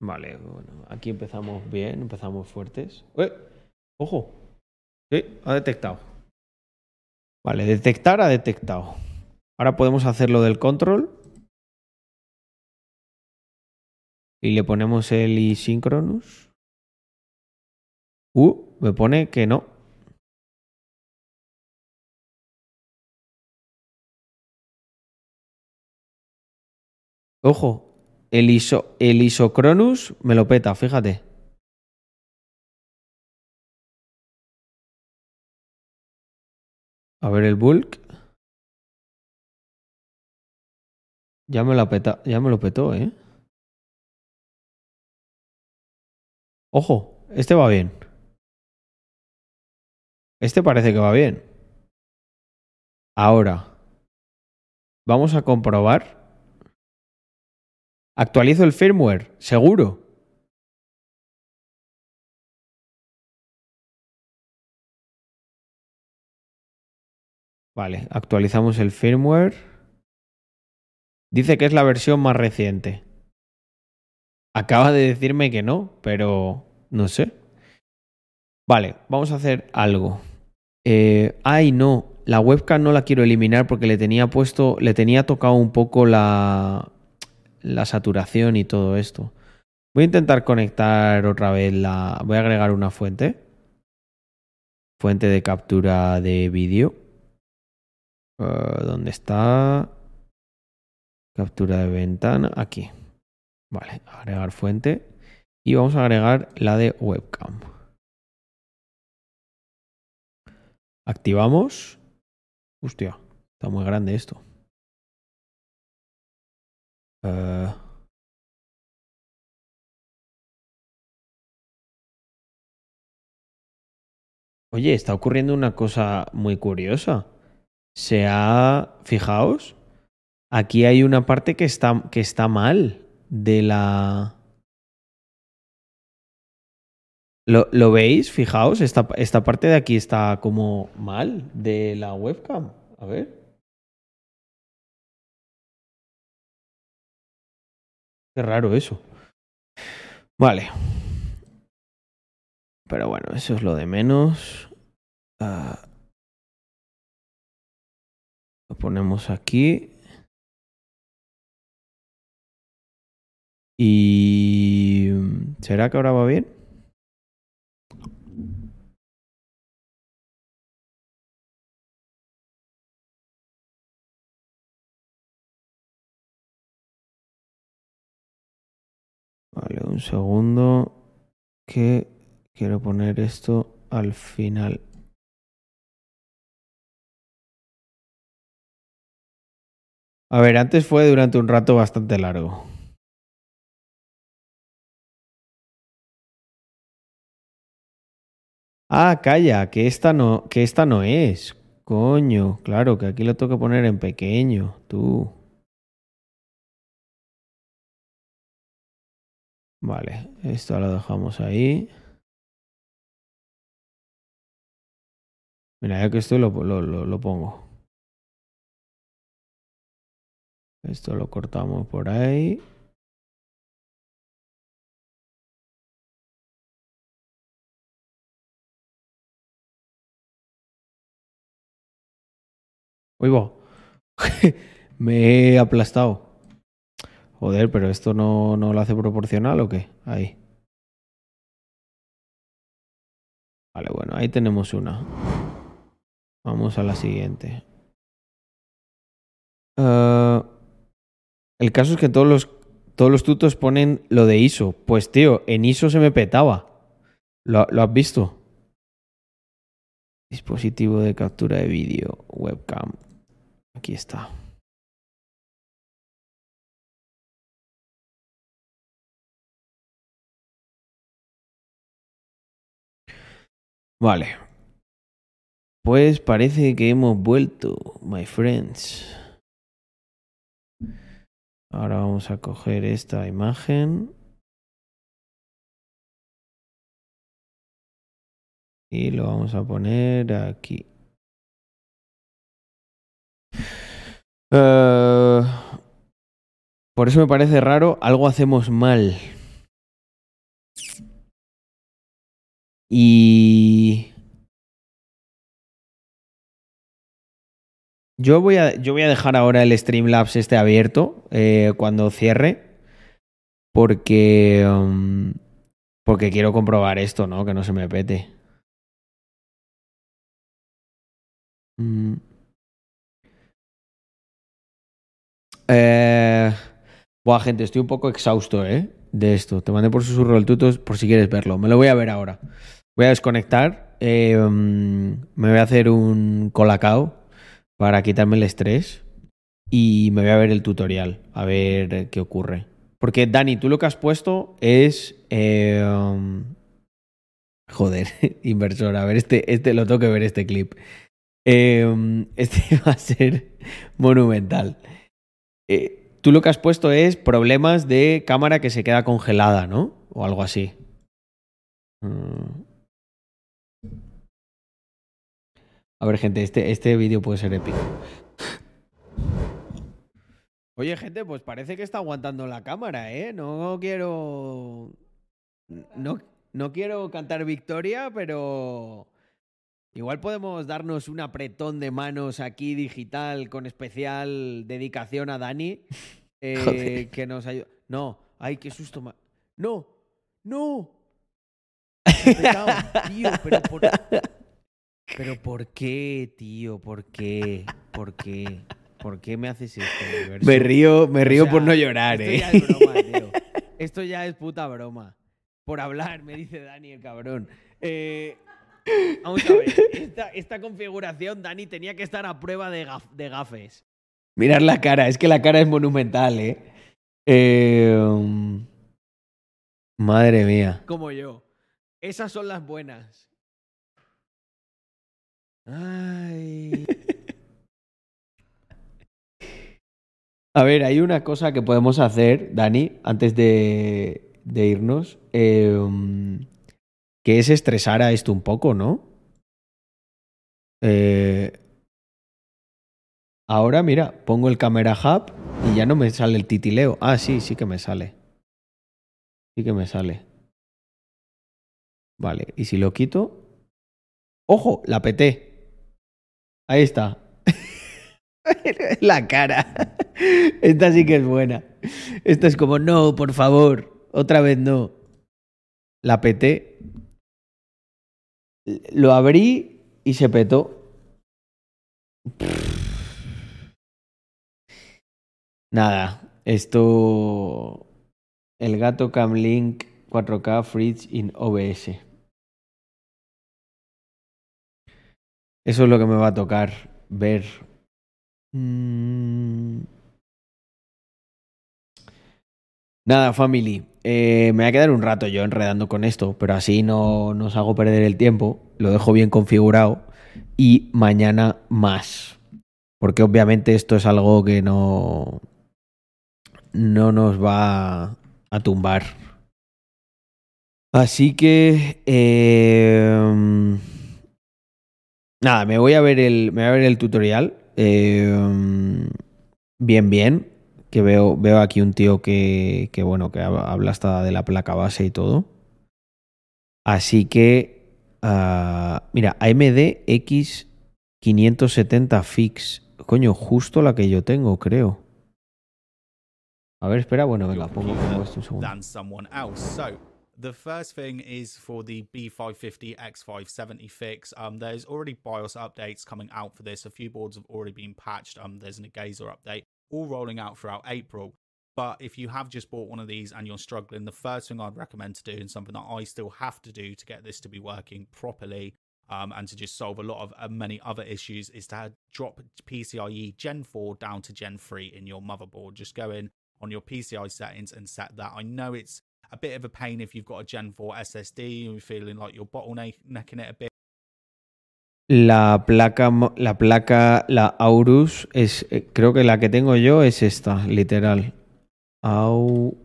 Vale, bueno, aquí empezamos bien, empezamos fuertes. ¡Eh! ¡Ojo! Sí, ha detectado. Vale, detectar ha detectado. Ahora podemos hacer lo del control. Y le ponemos el isynchronous. Uh, me pone que no. Ojo, el, iso, el isocronus me lo peta, fíjate. A ver el bulk. Ya me lo peta, ya me lo petó, ¿eh? Ojo, este va bien. Este parece que va bien. Ahora, vamos a comprobar. Actualizo el firmware, seguro. Vale, actualizamos el firmware. Dice que es la versión más reciente. Acaba de decirme que no, pero no sé. Vale, vamos a hacer algo. Eh, ay, no, la webcam no la quiero eliminar porque le tenía puesto, le tenía tocado un poco la, la saturación y todo esto. Voy a intentar conectar otra vez la... Voy a agregar una fuente. Fuente de captura de vídeo. Uh, ¿Dónde está? Captura de ventana. Aquí. Vale, agregar fuente. Y vamos a agregar la de webcam. Activamos. Hostia, está muy grande esto. Uh, Oye, está ocurriendo una cosa muy curiosa. Se ha. Fijaos. Aquí hay una parte que está, que está mal de la. ¿Lo, ¿Lo, veis? Fijaos, esta, esta parte de aquí está como mal de la webcam. A ver. Qué raro eso. Vale. Pero bueno, eso es lo de menos. Uh, lo ponemos aquí. Y... ¿Será que ahora va bien? Vale, un segundo. Que quiero poner esto al final. A ver, antes fue durante un rato bastante largo. Ah, calla, que esta no, que esta no es. Coño, claro, que aquí lo que poner en pequeño, tú. Vale, esto lo dejamos ahí. Mira, ya que esto lo, lo, pongo. Esto lo cortamos por ahí. Uy, va. Me he aplastado. Joder, pero esto no, no lo hace proporcional o qué? Ahí. Vale, bueno, ahí tenemos una. Vamos a la siguiente. Uh, El caso es que todos los, todos los tutos ponen lo de ISO. Pues tío, en ISO se me petaba. ¿Lo, lo has visto? Dispositivo de captura de vídeo, webcam. Aquí está. Vale. Pues parece que hemos vuelto, my friends. Ahora vamos a coger esta imagen. Y lo vamos a poner aquí. Eh, por eso me parece raro, algo hacemos mal. Y yo voy a, yo voy a dejar ahora el Streamlabs este abierto eh, cuando cierre. Porque. um, porque quiero comprobar esto, ¿no? Que no se me pete. Mm. Eh, buah, gente, estoy un poco exhausto, ¿eh? De esto. Te mandé por susurro el tutos por si quieres verlo. Me lo voy a ver ahora. Voy a desconectar. mm, me voy a hacer un colacao para quitarme el estrés. Y me voy a ver el tutorial. A ver qué ocurre. Porque, Dani, tú lo que has puesto es. um, joder, inversor. A ver, este, este lo tengo que ver este clip. Eh, este va a ser monumental. Eh, tú lo que has puesto es problemas de cámara que se queda congelada, ¿no? O algo así. Mm. A ver, gente, este, este vídeo puede ser épico. Oye, gente, pues parece que está aguantando la cámara, ¿eh? No quiero. No, no quiero cantar victoria, pero. Igual podemos darnos un apretón de manos aquí digital con especial dedicación a Dani. eh, Joder. que nos ayuda. No, ay, qué susto. ma- No, no. Me he petado, tío, pero por... pero ¿por qué, tío? ¿Por qué? ¿Por qué? ¿Por qué me haces esto, universo? Me río, me O río sea, por no llorar, esto ¿eh? ya es broma, tío. Esto ya es puta broma. Por hablar, me dice Dani, el cabrón. Eh, vamos a ver. Esta, esta configuración, Dani, tenía que estar a prueba de, gaf- de gafes. Mirar la cara, es que la cara es monumental, ¿eh? Eh, um, Madre mía. como yo. Esas son las buenas. Ay. A ver, hay una cosa que podemos hacer, Dani, antes de, de irnos, um, que es estresar a esto un poco, ¿no? Eh, ahora, mira, pongo el Camera Hub y ya no me sale el titileo. Ah, sí, sí que me sale. Sí que me sale. Vale, y si lo quito... ¡Ojo! La peté. Ahí está. La cara. Esta sí que es buena. Esta es como, no, por favor, otra vez no. La peté. Lo abrí y se petó. Nada, esto... El gato Camlink 4K Fridge in OBS. Eso es lo que me va a tocar ver. Mm. Nada, family. Eh, me voy a quedar un rato yo enredando con esto, pero así no nos hago perder el tiempo. Lo dejo bien configurado. Y mañana más. Porque obviamente esto es algo que no. No nos va a tumbar. Así que. eh, Nada, me voy a ver el, me voy a ver el tutorial. eh, bien, bien. Que veo, veo aquí un tío que, que, bueno, que hab- habla hasta de la placa base y todo. Así que, ah, mira, AMD X570 Fix. Coño, justo la que yo tengo, creo. A ver, espera, bueno, venga, pongo, pongo. The first thing is for the B550 X570 fix. Um, there's already BIOS updates coming out for this. A few boards have already been patched. Um, there's an Gazer update, all rolling out throughout April. But if you have just bought one of these and you're struggling, the first thing I'd recommend to do, and something that I still have to do to get this to be working properly, um, and to just solve a lot of uh, many other issues, is to drop PCIe Gen 4 down to Gen 3 in your motherboard. Just go in on your PCI settings and set that. I know it's a bit of a pain if you've got a Gen 4 SSD and you're feeling like you're bottlenecking it a bit. La placa, la placa, la Aurus, es, eh, creo que la que tengo yo es esta, literal. Au,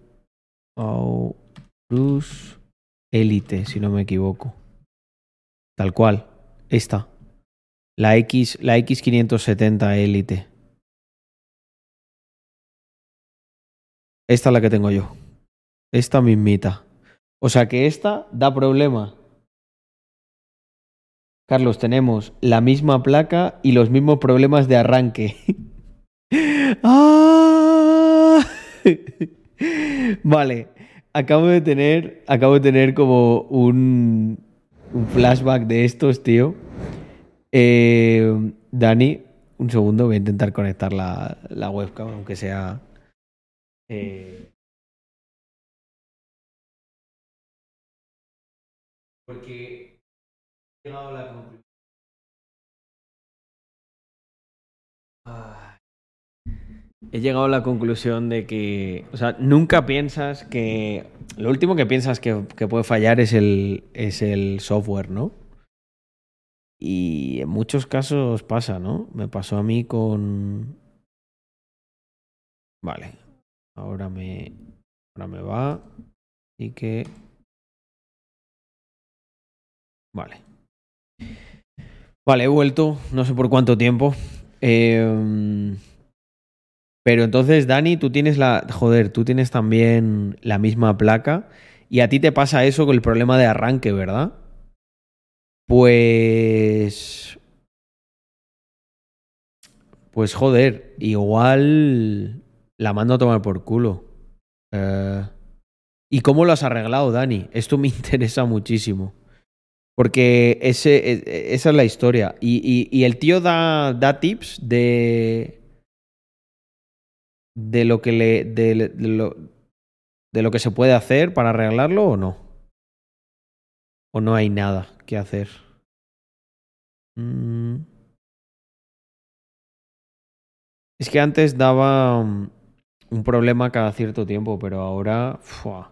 Aurus Elite, si no me equivoco. Tal cual, esta. La X, la X570 Elite. Esta es la que tengo yo. Esta mismita. O sea que esta da problema. Carlos, tenemos la misma placa y los mismos problemas de arranque. ¡Ah! vale, acabo de tener, acabo de tener como un, flashback de estos, tío. Eh, Dani, un segundo, voy a intentar conectar la, la webcam, aunque sea... Eh... Porque he llegado a la conclusión. He llegado a la conclusión de que, o sea, nunca piensas que, lo último que piensas que, que puede fallar es el, es el software, ¿no? Y en muchos casos pasa, ¿no? Me pasó a mí con... Vale, ahora me, ahora me va y que Vale. Vale, he vuelto, no sé por cuánto tiempo. Eh, pero entonces, Dani, tú tienes la. Joder, tú tienes también la misma placa. Y a ti te pasa eso con el problema de arranque, ¿verdad? Pues. Pues joder, igual la mando a tomar por culo. Eh, ¿Y cómo lo has arreglado, Dani? Esto me interesa muchísimo. Porque ese, e, esa es la historia. Y, y, y el tío da, da, tips de. de lo que le. De, de, lo, de lo que se puede hacer para arreglarlo o no. O no hay nada que hacer. Mm. Es que antes daba un problema cada cierto tiempo, pero ahora. Fua.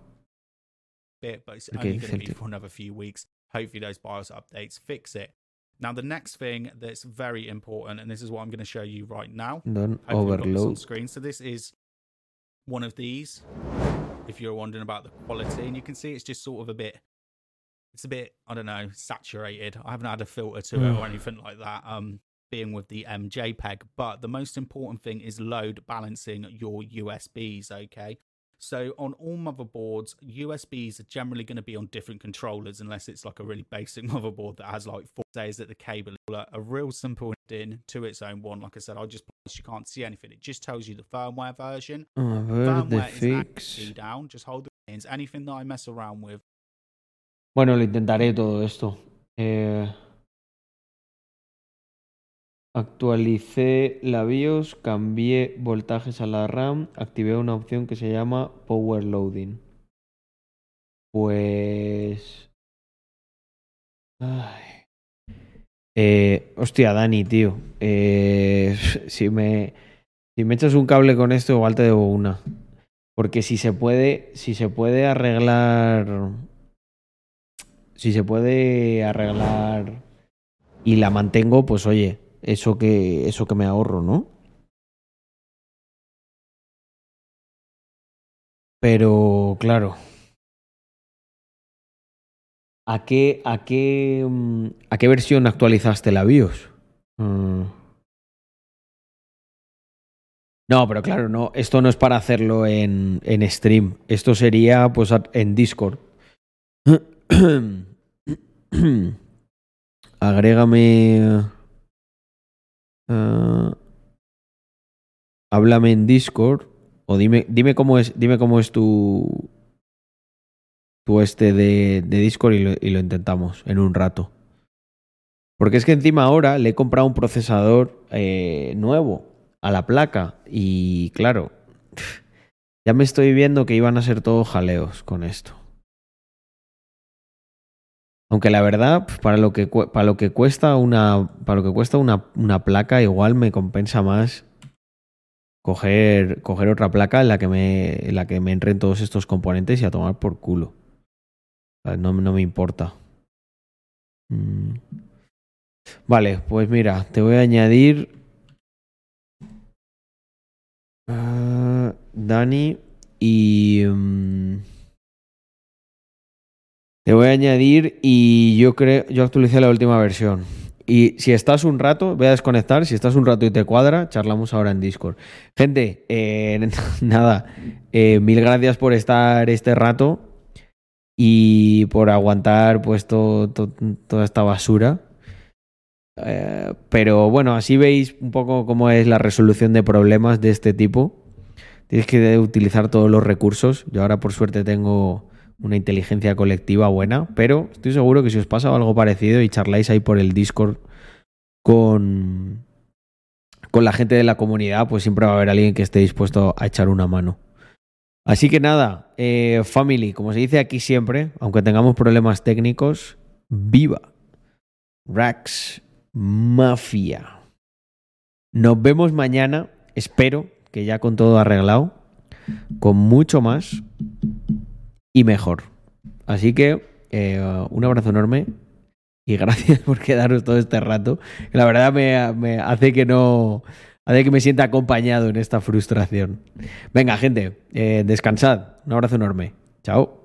Bit, but it's only going to be for another few weeks. Hopefully those BIOS updates fix it. Now, the next thing that's very important, and this is what I'm going to show you right now. Don't overload. Screen. So this is one of these. If you're wondering about the quality, and you can see it's just sort of a bit, it's a bit, I don't know, saturated. I haven't had a filter to it or anything like that. Um, being with the MJPEG, but the most important thing is load balancing your USBs. Okay, so on all motherboards, USBs are generally going to be on different controllers unless it's like a really basic motherboard that has like four days that the cable a real simple in to its own one. Like I said, I just you can't see anything. It just tells you the firmware version. Ver, firmware fix. is down. Just hold the buttons. Anything that I mess around with. Bueno, lo intentaré todo esto. Eh... Actualicé la BIOS, cambié voltajes a la RAM, activé una opción que se llama Power Loading. Pues... Ay. Eh, hostia, Dani, tío. Eh, si, me, si me echas un cable con esto, igual te debo una. Porque si se puede, si se puede arreglar... Si se puede arreglar y la mantengo, pues oye, eso que, eso que me ahorro, ¿no? Pero, claro. ¿A qué, a qué, mm, a qué versión actualizaste la BIOS? Mm. No, pero claro, no, esto no es para hacerlo en, en stream. Esto sería pues en Discord. Agrégame. Uh, háblame en Discord o dime, dime cómo es, dime cómo es tu tu este de, Discord y lo, y lo, intentamos en un rato. Porque es que encima ahora le he comprado un procesador eh, nuevo a la placa y claro, Ya me estoy viendo que iban a ser todos jaleos con esto. Aunque la verdad, pues, para lo que, para lo que cuesta una, para lo que cuesta una, una placa, igual me compensa más coger, coger otra placa en la que me, en la que me entren todos estos componentes y a tomar por culo. No, no me importa. Mm. Vale, pues mira, te voy a añadir. ah, Dani y. mm, te voy a añadir y yo creo. Yo actualicé la última versión. Y si estás un rato, voy a desconectar. Si estás un rato y te cuadra, charlamos ahora en Discord. Gente, eh, nada. eh, mil gracias por estar este rato y por aguantar pues to- to- toda esta basura. Eh, pero bueno, así veis un poco cómo es la resolución de problemas de este tipo. Tienes que utilizar todos los recursos. Yo ahora por suerte tengo una inteligencia colectiva buena, pero estoy seguro que si os pasa algo parecido y charláis ahí por el Discord con, con la gente de la comunidad, pues siempre va a haber alguien que esté dispuesto a echar una mano. Así que nada, eh, family, como se dice aquí siempre, aunque tengamos problemas técnicos, viva Rax Mafia. Nos vemos mañana, espero que ya con todo arreglado, con mucho más y mejor. Así que eh, un abrazo enorme y gracias por quedaros todo este rato. La verdad me, me hace que no hace que me sienta acompañado en esta frustración. Venga, gente, eh, descansad. Un abrazo enorme. Chao.